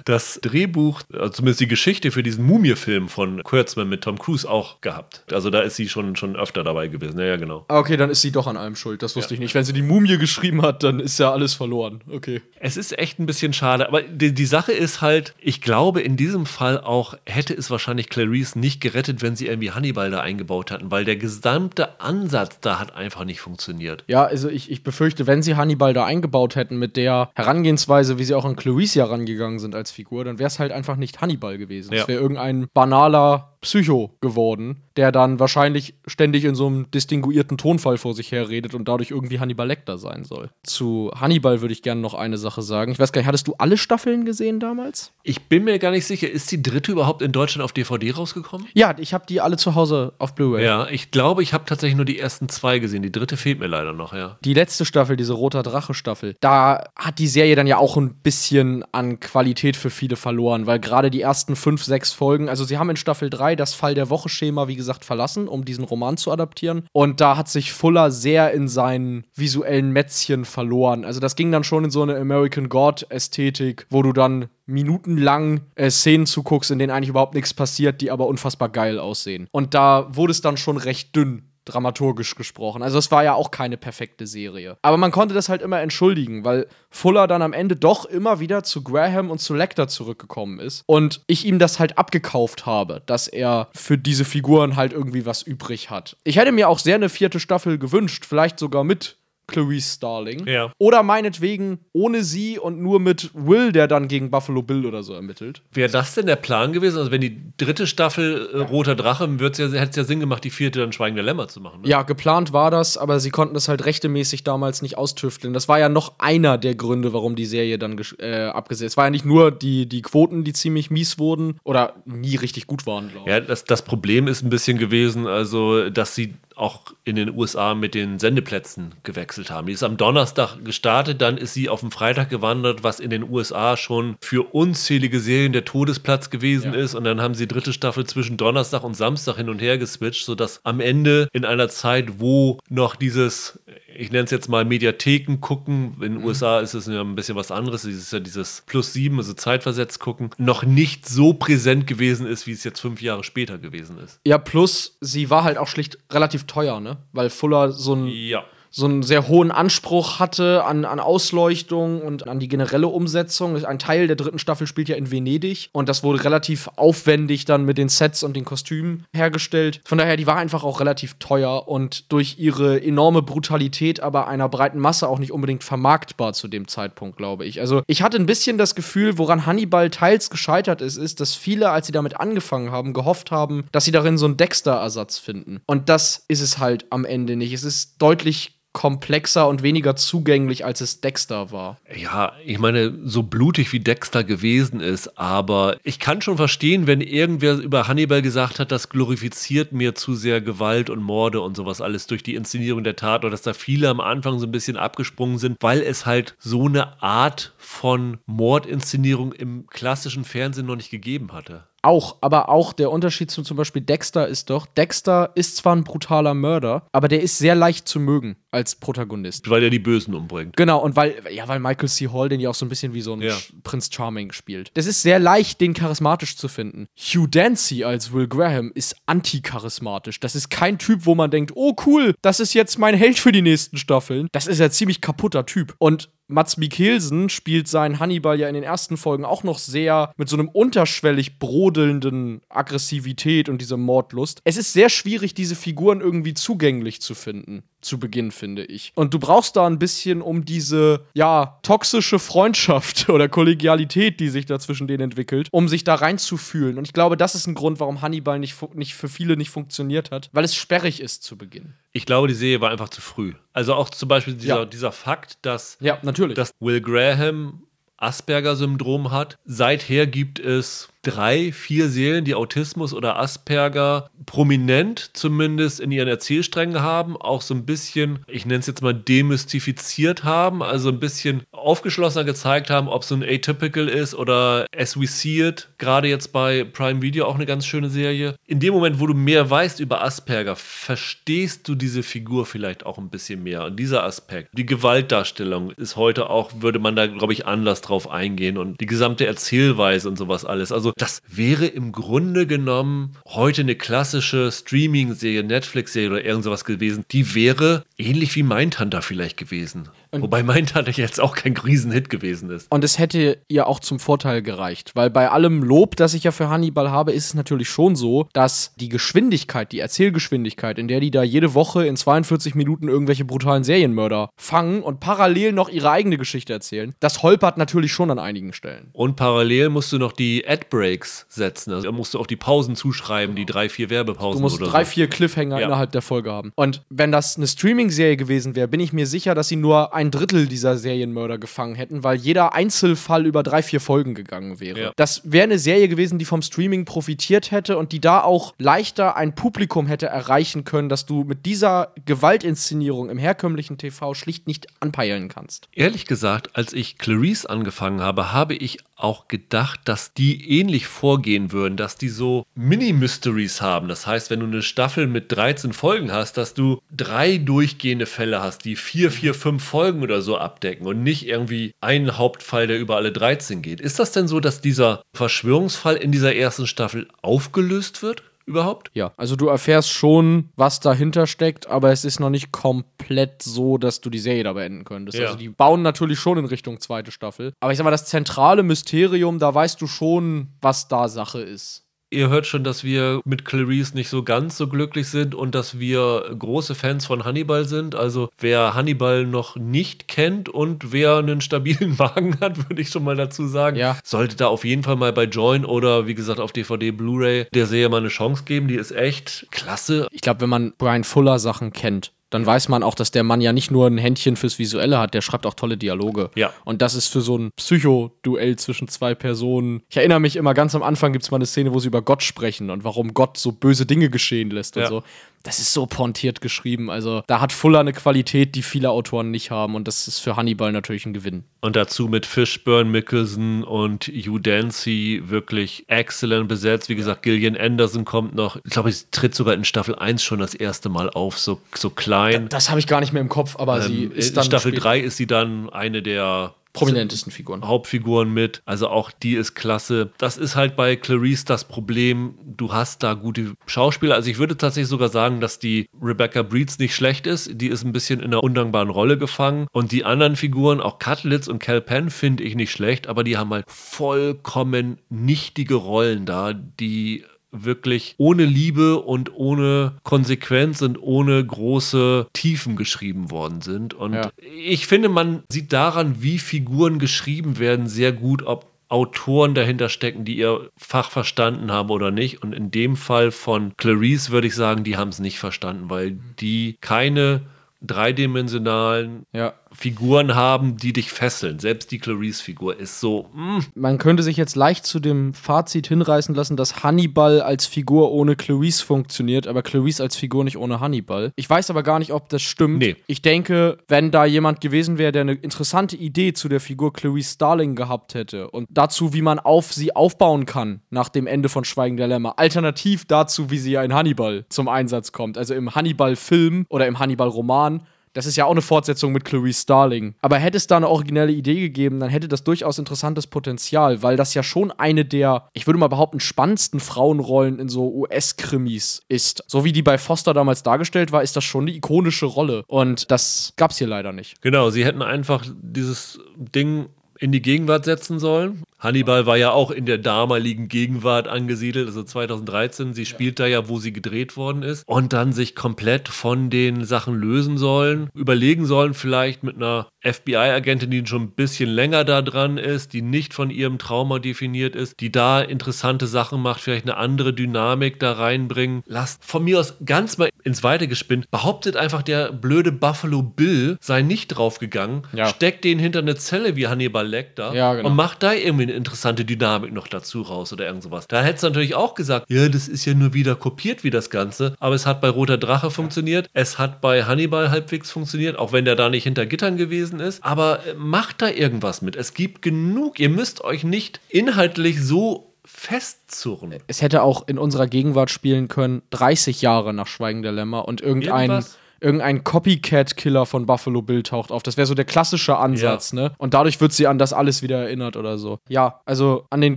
das Drehbuch, also zumindest die Geschichte für diesen Mumie-Film von Kurtzman mit Tom Cruise auch gehabt. Also da ist sie schon, schon öfter dabei gewesen. Ja, ja, genau. Ah, okay, dann ist sie doch an allem schuld. Das wusste ja. ich nicht. Wenn sie die Mumie geschrieben hat, dann ist ja alles verloren. Okay. Es ist echt ein bisschen schade. Aber die, die Sache ist halt, ich glaube, in diesem Fall auch hätte es wahrscheinlich Clarice nicht gerettet, wenn sie irgendwie Hannibal da eingebaut hatten, weil der gesamte Ansatz da hat einfach nicht funktioniert. Ja, also ich, ich befürchte, wenn sie Hannibal da eingebaut hätten mit der Herangehensweise, wie sie auch an Clarice rangegangen sind als Figur, dann wäre es halt einfach nicht Hannibal gewesen. Es ja. wäre irgendein banaler Psycho geworden, der dann wahrscheinlich ständig in so einem distinguierten Tonfall vor sich her redet und dadurch irgendwie Hannibal Lecter sein soll. Zu Hannibal würde ich gerne noch eine Sache sagen. Ich weiß gar nicht, hattest du alle Staffeln gesehen damals? Ich bin mir gar nicht sicher. Ist die dritte überhaupt in Deutschland auf DVD rausgekommen? Ja, ich habe die alle zu Hause auf Blu-ray. Ja, ich glaube, ich habe tatsächlich nur die ersten zwei gesehen. Die dritte fehlt mir leider noch, ja. Die letzte Staffel, diese Roter Drache-Staffel, da hat die Serie dann ja auch ein bisschen an Qualität für viele verloren, weil gerade die ersten fünf, sechs Folgen, also sie haben in Staffel 3 das Fall der Woche-Schema, wie gesagt, verlassen, um diesen Roman zu adaptieren. Und da hat sich Fuller sehr in seinen visuellen Mätzchen verloren. Also das ging dann schon in so eine American God-Ästhetik, wo du dann minutenlang äh, Szenen zuguckst, in denen eigentlich überhaupt nichts passiert, die aber unfassbar geil aussehen. Und da wurde es dann schon recht dünn dramaturgisch gesprochen. Also es war ja auch keine perfekte Serie. Aber man konnte das halt immer entschuldigen, weil Fuller dann am Ende doch immer wieder zu Graham und zu Lecter zurückgekommen ist und ich ihm das halt abgekauft habe, dass er für diese Figuren halt irgendwie was übrig hat. Ich hätte mir auch sehr eine vierte Staffel gewünscht, vielleicht sogar mit Clarice Starling. Ja. Oder meinetwegen ohne sie und nur mit Will, der dann gegen Buffalo Bill oder so ermittelt. Wäre das denn der Plan gewesen? Also, wenn die dritte Staffel äh, Roter Drache, ja, hätte es ja Sinn gemacht, die vierte dann Schweigende Lämmer zu machen. Ne? Ja, geplant war das, aber sie konnten das halt rechtemäßig damals nicht austüfteln. Das war ja noch einer der Gründe, warum die Serie dann äh, abgesetzt. Es war ja nicht nur die, die Quoten, die ziemlich mies wurden oder nie richtig gut waren, glaube ich. Ja, das, das Problem ist ein bisschen gewesen, also, dass sie auch in den USA mit den Sendeplätzen gewechselt haben. Die ist am Donnerstag gestartet, dann ist sie auf den Freitag gewandert, was in den USA schon für unzählige Serien der Todesplatz gewesen ja. ist. Und dann haben sie dritte Staffel zwischen Donnerstag und Samstag hin und her geswitcht, sodass am Ende in einer Zeit, wo noch dieses ich nenne es jetzt mal Mediatheken gucken. In den mhm. USA ist es ja ein bisschen was anderes. Es ist ja dieses Plus sieben, also zeitversetzt gucken, noch nicht so präsent gewesen ist, wie es jetzt fünf Jahre später gewesen ist. Ja, plus sie war halt auch schlicht relativ teuer, ne? Weil Fuller so ein ja so einen sehr hohen Anspruch hatte an, an Ausleuchtung und an die generelle Umsetzung. Ein Teil der dritten Staffel spielt ja in Venedig und das wurde relativ aufwendig dann mit den Sets und den Kostümen hergestellt. Von daher, die war einfach auch relativ teuer und durch ihre enorme Brutalität aber einer breiten Masse auch nicht unbedingt vermarktbar zu dem Zeitpunkt, glaube ich. Also ich hatte ein bisschen das Gefühl, woran Hannibal teils gescheitert ist, ist, dass viele, als sie damit angefangen haben, gehofft haben, dass sie darin so einen Dexter-Ersatz finden. Und das ist es halt am Ende nicht. Es ist deutlich komplexer und weniger zugänglich, als es Dexter war. Ja, ich meine, so blutig wie Dexter gewesen ist, aber ich kann schon verstehen, wenn irgendwer über Hannibal gesagt hat, das glorifiziert mir zu sehr Gewalt und Morde und sowas alles durch die Inszenierung der Tat oder dass da viele am Anfang so ein bisschen abgesprungen sind, weil es halt so eine Art von Mordinszenierung im klassischen Fernsehen noch nicht gegeben hatte. Auch, aber auch der Unterschied zu zum Beispiel Dexter ist doch, Dexter ist zwar ein brutaler Mörder, aber der ist sehr leicht zu mögen als Protagonist. Weil er die Bösen umbringt. Genau, und weil, ja, weil Michael C. Hall den ja auch so ein bisschen wie so ein ja. Prinz Charming spielt. Das ist sehr leicht, den charismatisch zu finden. Hugh Dancy als Will Graham ist anticharismatisch. Das ist kein Typ, wo man denkt, oh cool, das ist jetzt mein Held für die nächsten Staffeln. Das ist ja ziemlich kaputter Typ. Und Mats Mikkelsen spielt seinen Hannibal ja in den ersten Folgen auch noch sehr mit so einem unterschwellig brodelnden Aggressivität und dieser Mordlust. Es ist sehr schwierig, diese Figuren irgendwie zugänglich zu finden. Zu Beginn, finde ich. Und du brauchst da ein bisschen um diese, ja, toxische Freundschaft oder Kollegialität, die sich da zwischen denen entwickelt, um sich da reinzufühlen. Und ich glaube, das ist ein Grund, warum Hannibal nicht, nicht für viele nicht funktioniert hat, weil es sperrig ist zu Beginn. Ich glaube, die Serie war einfach zu früh. Also auch zum Beispiel dieser, ja. dieser Fakt, dass, ja, natürlich. dass Will Graham Asperger-Syndrom hat. Seither gibt es drei, vier Seelen, die Autismus oder Asperger prominent zumindest in ihren Erzählsträngen haben, auch so ein bisschen, ich nenne es jetzt mal demystifiziert haben, also ein bisschen aufgeschlossener gezeigt haben, ob so ein Atypical ist oder As We See It, gerade jetzt bei Prime Video auch eine ganz schöne Serie. In dem Moment, wo du mehr weißt über Asperger, verstehst du diese Figur vielleicht auch ein bisschen mehr. Und dieser Aspekt, die Gewaltdarstellung ist heute auch, würde man da, glaube ich, anders drauf eingehen und die gesamte Erzählweise und sowas alles. Also das wäre im Grunde genommen heute eine klassische Streaming-Serie, Netflix-Serie oder irgend sowas gewesen. Die wäre ähnlich wie Mindhunter vielleicht gewesen. Und Wobei Mindhunter jetzt auch kein Riesenhit gewesen ist. Und es hätte ihr auch zum Vorteil gereicht, weil bei allem Lob, das ich ja für Hannibal habe, ist es natürlich schon so, dass die Geschwindigkeit, die Erzählgeschwindigkeit, in der die da jede Woche in 42 Minuten irgendwelche brutalen Serienmörder fangen und parallel noch ihre eigene Geschichte erzählen, das holpert natürlich schon an einigen Stellen. Und parallel musst du noch die Ad-Breaks setzen. Also da musst du auch die Pausen zuschreiben, die drei, vier Werbepausen. Du musst drei, so. vier Cliffhanger ja. innerhalb der Folge haben. Und wenn das eine Streaming-Serie gewesen wäre, bin ich mir sicher, dass sie nur ein Drittel dieser Serienmörder gefangen hätten, weil jeder Einzelfall über drei, vier Folgen gegangen wäre. Ja. Das wäre eine Serie gewesen, die vom Streaming profitiert hätte und die da auch leichter ein Publikum hätte erreichen können, dass du mit dieser Gewaltinszenierung im herkömmlichen TV schlicht nicht anpeilen kannst. Ehrlich gesagt, als ich Clarice angefangen habe, habe ich auch gedacht, dass die ähnlich vorgehen würden, dass die so Mini-Mysteries haben. Das heißt, wenn du eine Staffel mit 13 Folgen hast, dass du drei durchgehende Fälle hast, die vier, vier, fünf Folgen oder so abdecken und nicht irgendwie einen Hauptfall, der über alle 13 geht. Ist das denn so, dass dieser Verschwörungsfall in dieser ersten Staffel aufgelöst wird? Überhaupt? Ja, also du erfährst schon, was dahinter steckt, aber es ist noch nicht komplett so, dass du die Serie da beenden könntest. Ja. Also die bauen natürlich schon in Richtung zweite Staffel. Aber ich sag mal, das zentrale Mysterium, da weißt du schon, was da Sache ist. Ihr hört schon, dass wir mit Clarice nicht so ganz so glücklich sind und dass wir große Fans von Hannibal sind. Also wer Hannibal noch nicht kennt und wer einen stabilen Wagen hat, würde ich schon mal dazu sagen, ja. sollte da auf jeden Fall mal bei Join oder wie gesagt auf DVD, Blu-ray der Serie mal eine Chance geben. Die ist echt klasse. Ich glaube, wenn man Brian Fuller Sachen kennt, dann weiß man auch, dass der Mann ja nicht nur ein Händchen fürs Visuelle hat, der schreibt auch tolle Dialoge. Ja. Und das ist für so ein Psycho-Duell zwischen zwei Personen. Ich erinnere mich immer ganz am Anfang gibt es mal eine Szene, wo sie über Gott sprechen und warum Gott so böse Dinge geschehen lässt ja. und so das ist so pointiert geschrieben. Also da hat Fuller eine Qualität, die viele Autoren nicht haben und das ist für Hannibal natürlich ein Gewinn. Und dazu mit Fishburne, Mickelson und Hugh Dancy wirklich exzellent besetzt. Wie gesagt, Gillian Anderson kommt noch, ich glaube, sie tritt sogar in Staffel 1 schon das erste Mal auf, so, so klein. Da, das habe ich gar nicht mehr im Kopf, aber ähm, sie ist dann. In Staffel 3 ist sie dann eine der prominentesten Figuren. Hauptfiguren mit. Also auch die ist klasse. Das ist halt bei Clarice das Problem. Du hast da gute Schauspieler. Also ich würde tatsächlich sogar sagen, dass die Rebecca Breeds nicht schlecht ist. Die ist ein bisschen in einer undankbaren Rolle gefangen. Und die anderen Figuren, auch Cutlitz und Cal Penn, finde ich nicht schlecht. Aber die haben halt vollkommen nichtige Rollen da, die wirklich ohne Liebe und ohne Konsequenz und ohne große Tiefen geschrieben worden sind. Und ja. ich finde, man sieht daran, wie Figuren geschrieben werden, sehr gut, ob Autoren dahinter stecken, die ihr Fach verstanden haben oder nicht. Und in dem Fall von Clarice würde ich sagen, die haben es nicht verstanden, weil die keine dreidimensionalen ja. Figuren haben, die dich fesseln. Selbst die Clarice-Figur ist so. Mm. Man könnte sich jetzt leicht zu dem Fazit hinreißen lassen, dass Hannibal als Figur ohne Clarice funktioniert, aber Clarice als Figur nicht ohne Hannibal. Ich weiß aber gar nicht, ob das stimmt. Nee. Ich denke, wenn da jemand gewesen wäre, der eine interessante Idee zu der Figur Clarice Starling gehabt hätte und dazu, wie man auf sie aufbauen kann nach dem Ende von Schweigen der Lämmer, alternativ dazu, wie sie ja in Hannibal zum Einsatz kommt, also im Hannibal-Film oder im Hannibal-Roman, das ist ja auch eine Fortsetzung mit Clarice Starling. Aber hätte es da eine originelle Idee gegeben, dann hätte das durchaus interessantes Potenzial, weil das ja schon eine der, ich würde mal behaupten, spannendsten Frauenrollen in so US-Krimis ist. So wie die bei Foster damals dargestellt war, ist das schon eine ikonische Rolle. Und das gab es hier leider nicht. Genau, sie hätten einfach dieses Ding in die Gegenwart setzen sollen. Hannibal war ja auch in der damaligen Gegenwart angesiedelt, also 2013. Sie spielt da ja, wo sie gedreht worden ist. Und dann sich komplett von den Sachen lösen sollen, überlegen sollen, vielleicht mit einer FBI-Agentin, die schon ein bisschen länger da dran ist, die nicht von ihrem Trauma definiert ist, die da interessante Sachen macht, vielleicht eine andere Dynamik da reinbringen. Lasst von mir aus ganz mal ins Weite gespinnt. Behauptet einfach, der blöde Buffalo Bill sei nicht draufgegangen, ja. steckt den hinter eine Zelle wie Hannibal Lecter ja, genau. und macht da irgendwie eine interessante Dynamik noch dazu raus oder irgend sowas. Da hättest du natürlich auch gesagt, ja, das ist ja nur wieder kopiert wie das Ganze, aber es hat bei Roter Drache funktioniert, es hat bei Hannibal halbwegs funktioniert, auch wenn der da nicht hinter Gittern gewesen ist, aber äh, macht da irgendwas mit. Es gibt genug, ihr müsst euch nicht inhaltlich so festzurren. Es hätte auch in unserer Gegenwart spielen können, 30 Jahre nach Schweigen der Lämmer und irgendein Irgendwas? Irgendein Copycat-Killer von Buffalo Bill taucht auf. Das wäre so der klassische Ansatz, ja. ne? Und dadurch wird sie an das alles wieder erinnert oder so. Ja, also an den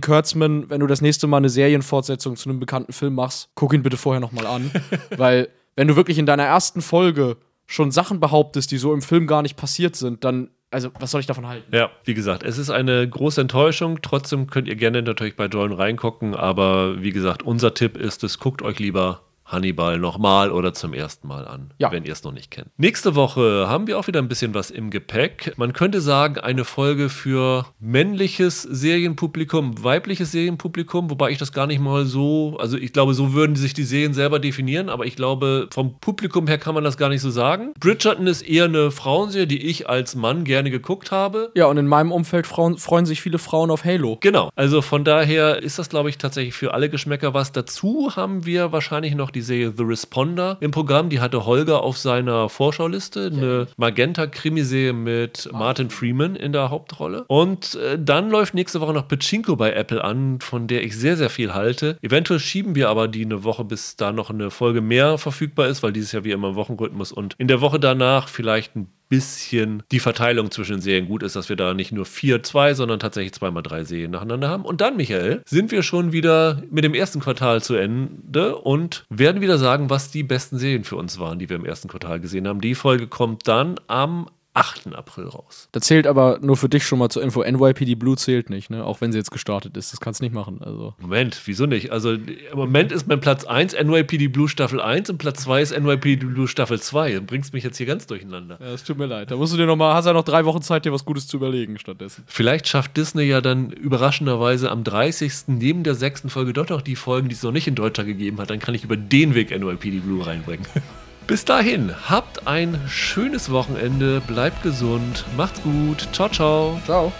Kurtzman, wenn du das nächste Mal eine Serienfortsetzung zu einem bekannten Film machst, guck ihn bitte vorher nochmal an. weil, wenn du wirklich in deiner ersten Folge schon Sachen behauptest, die so im Film gar nicht passiert sind, dann also was soll ich davon halten? Ja, wie gesagt, es ist eine große Enttäuschung. Trotzdem könnt ihr gerne natürlich bei Jordan reingucken, aber wie gesagt, unser Tipp ist es, guckt euch lieber Hannibal nochmal oder zum ersten Mal an, ja. wenn ihr es noch nicht kennt. Nächste Woche haben wir auch wieder ein bisschen was im Gepäck. Man könnte sagen, eine Folge für männliches Serienpublikum, weibliches Serienpublikum, wobei ich das gar nicht mal so, also ich glaube, so würden sich die Serien selber definieren, aber ich glaube, vom Publikum her kann man das gar nicht so sagen. Bridgerton ist eher eine Frauenserie, die ich als Mann gerne geguckt habe. Ja, und in meinem Umfeld Frauen, freuen sich viele Frauen auf Halo. Genau, also von daher ist das, glaube ich, tatsächlich für alle Geschmäcker was. Dazu haben wir wahrscheinlich noch die Serie The Responder im Programm. Die hatte Holger auf seiner Vorschauliste. Eine Magenta-Krimiserie mit Martin Freeman in der Hauptrolle. Und äh, dann läuft nächste Woche noch Pachinko bei Apple an, von der ich sehr, sehr viel halte. Eventuell schieben wir aber die eine Woche, bis da noch eine Folge mehr verfügbar ist, weil dieses Jahr wie immer im Wochenrhythmus und in der Woche danach vielleicht ein bisschen die Verteilung zwischen den Serien gut ist, dass wir da nicht nur vier, zwei, sondern tatsächlich zweimal drei Serien nacheinander haben. Und dann, Michael, sind wir schon wieder mit dem ersten Quartal zu Ende und werden wieder sagen, was die besten Serien für uns waren, die wir im ersten Quartal gesehen haben. Die Folge kommt dann am 8. April raus. Da zählt aber nur für dich schon mal zur Info, NYPD Blue zählt nicht, ne? Auch wenn sie jetzt gestartet ist. Das kannst du nicht machen. Also. Moment, wieso nicht? Also im Moment ist mein Platz 1 NYPD Blue Staffel 1 und Platz 2 ist NYPD Blue Staffel 2. Du bringst mich jetzt hier ganz durcheinander. Ja, es tut mir leid. Da musst du dir noch mal, hast ja noch drei Wochen Zeit, dir was Gutes zu überlegen stattdessen. Vielleicht schafft Disney ja dann überraschenderweise am 30. neben der sechsten Folge doch noch die Folgen, die es noch nicht in Deutscher gegeben hat. Dann kann ich über den Weg NYPD Blue reinbringen. Bis dahin, habt ein schönes Wochenende, bleibt gesund, macht's gut, ciao, ciao. Ciao.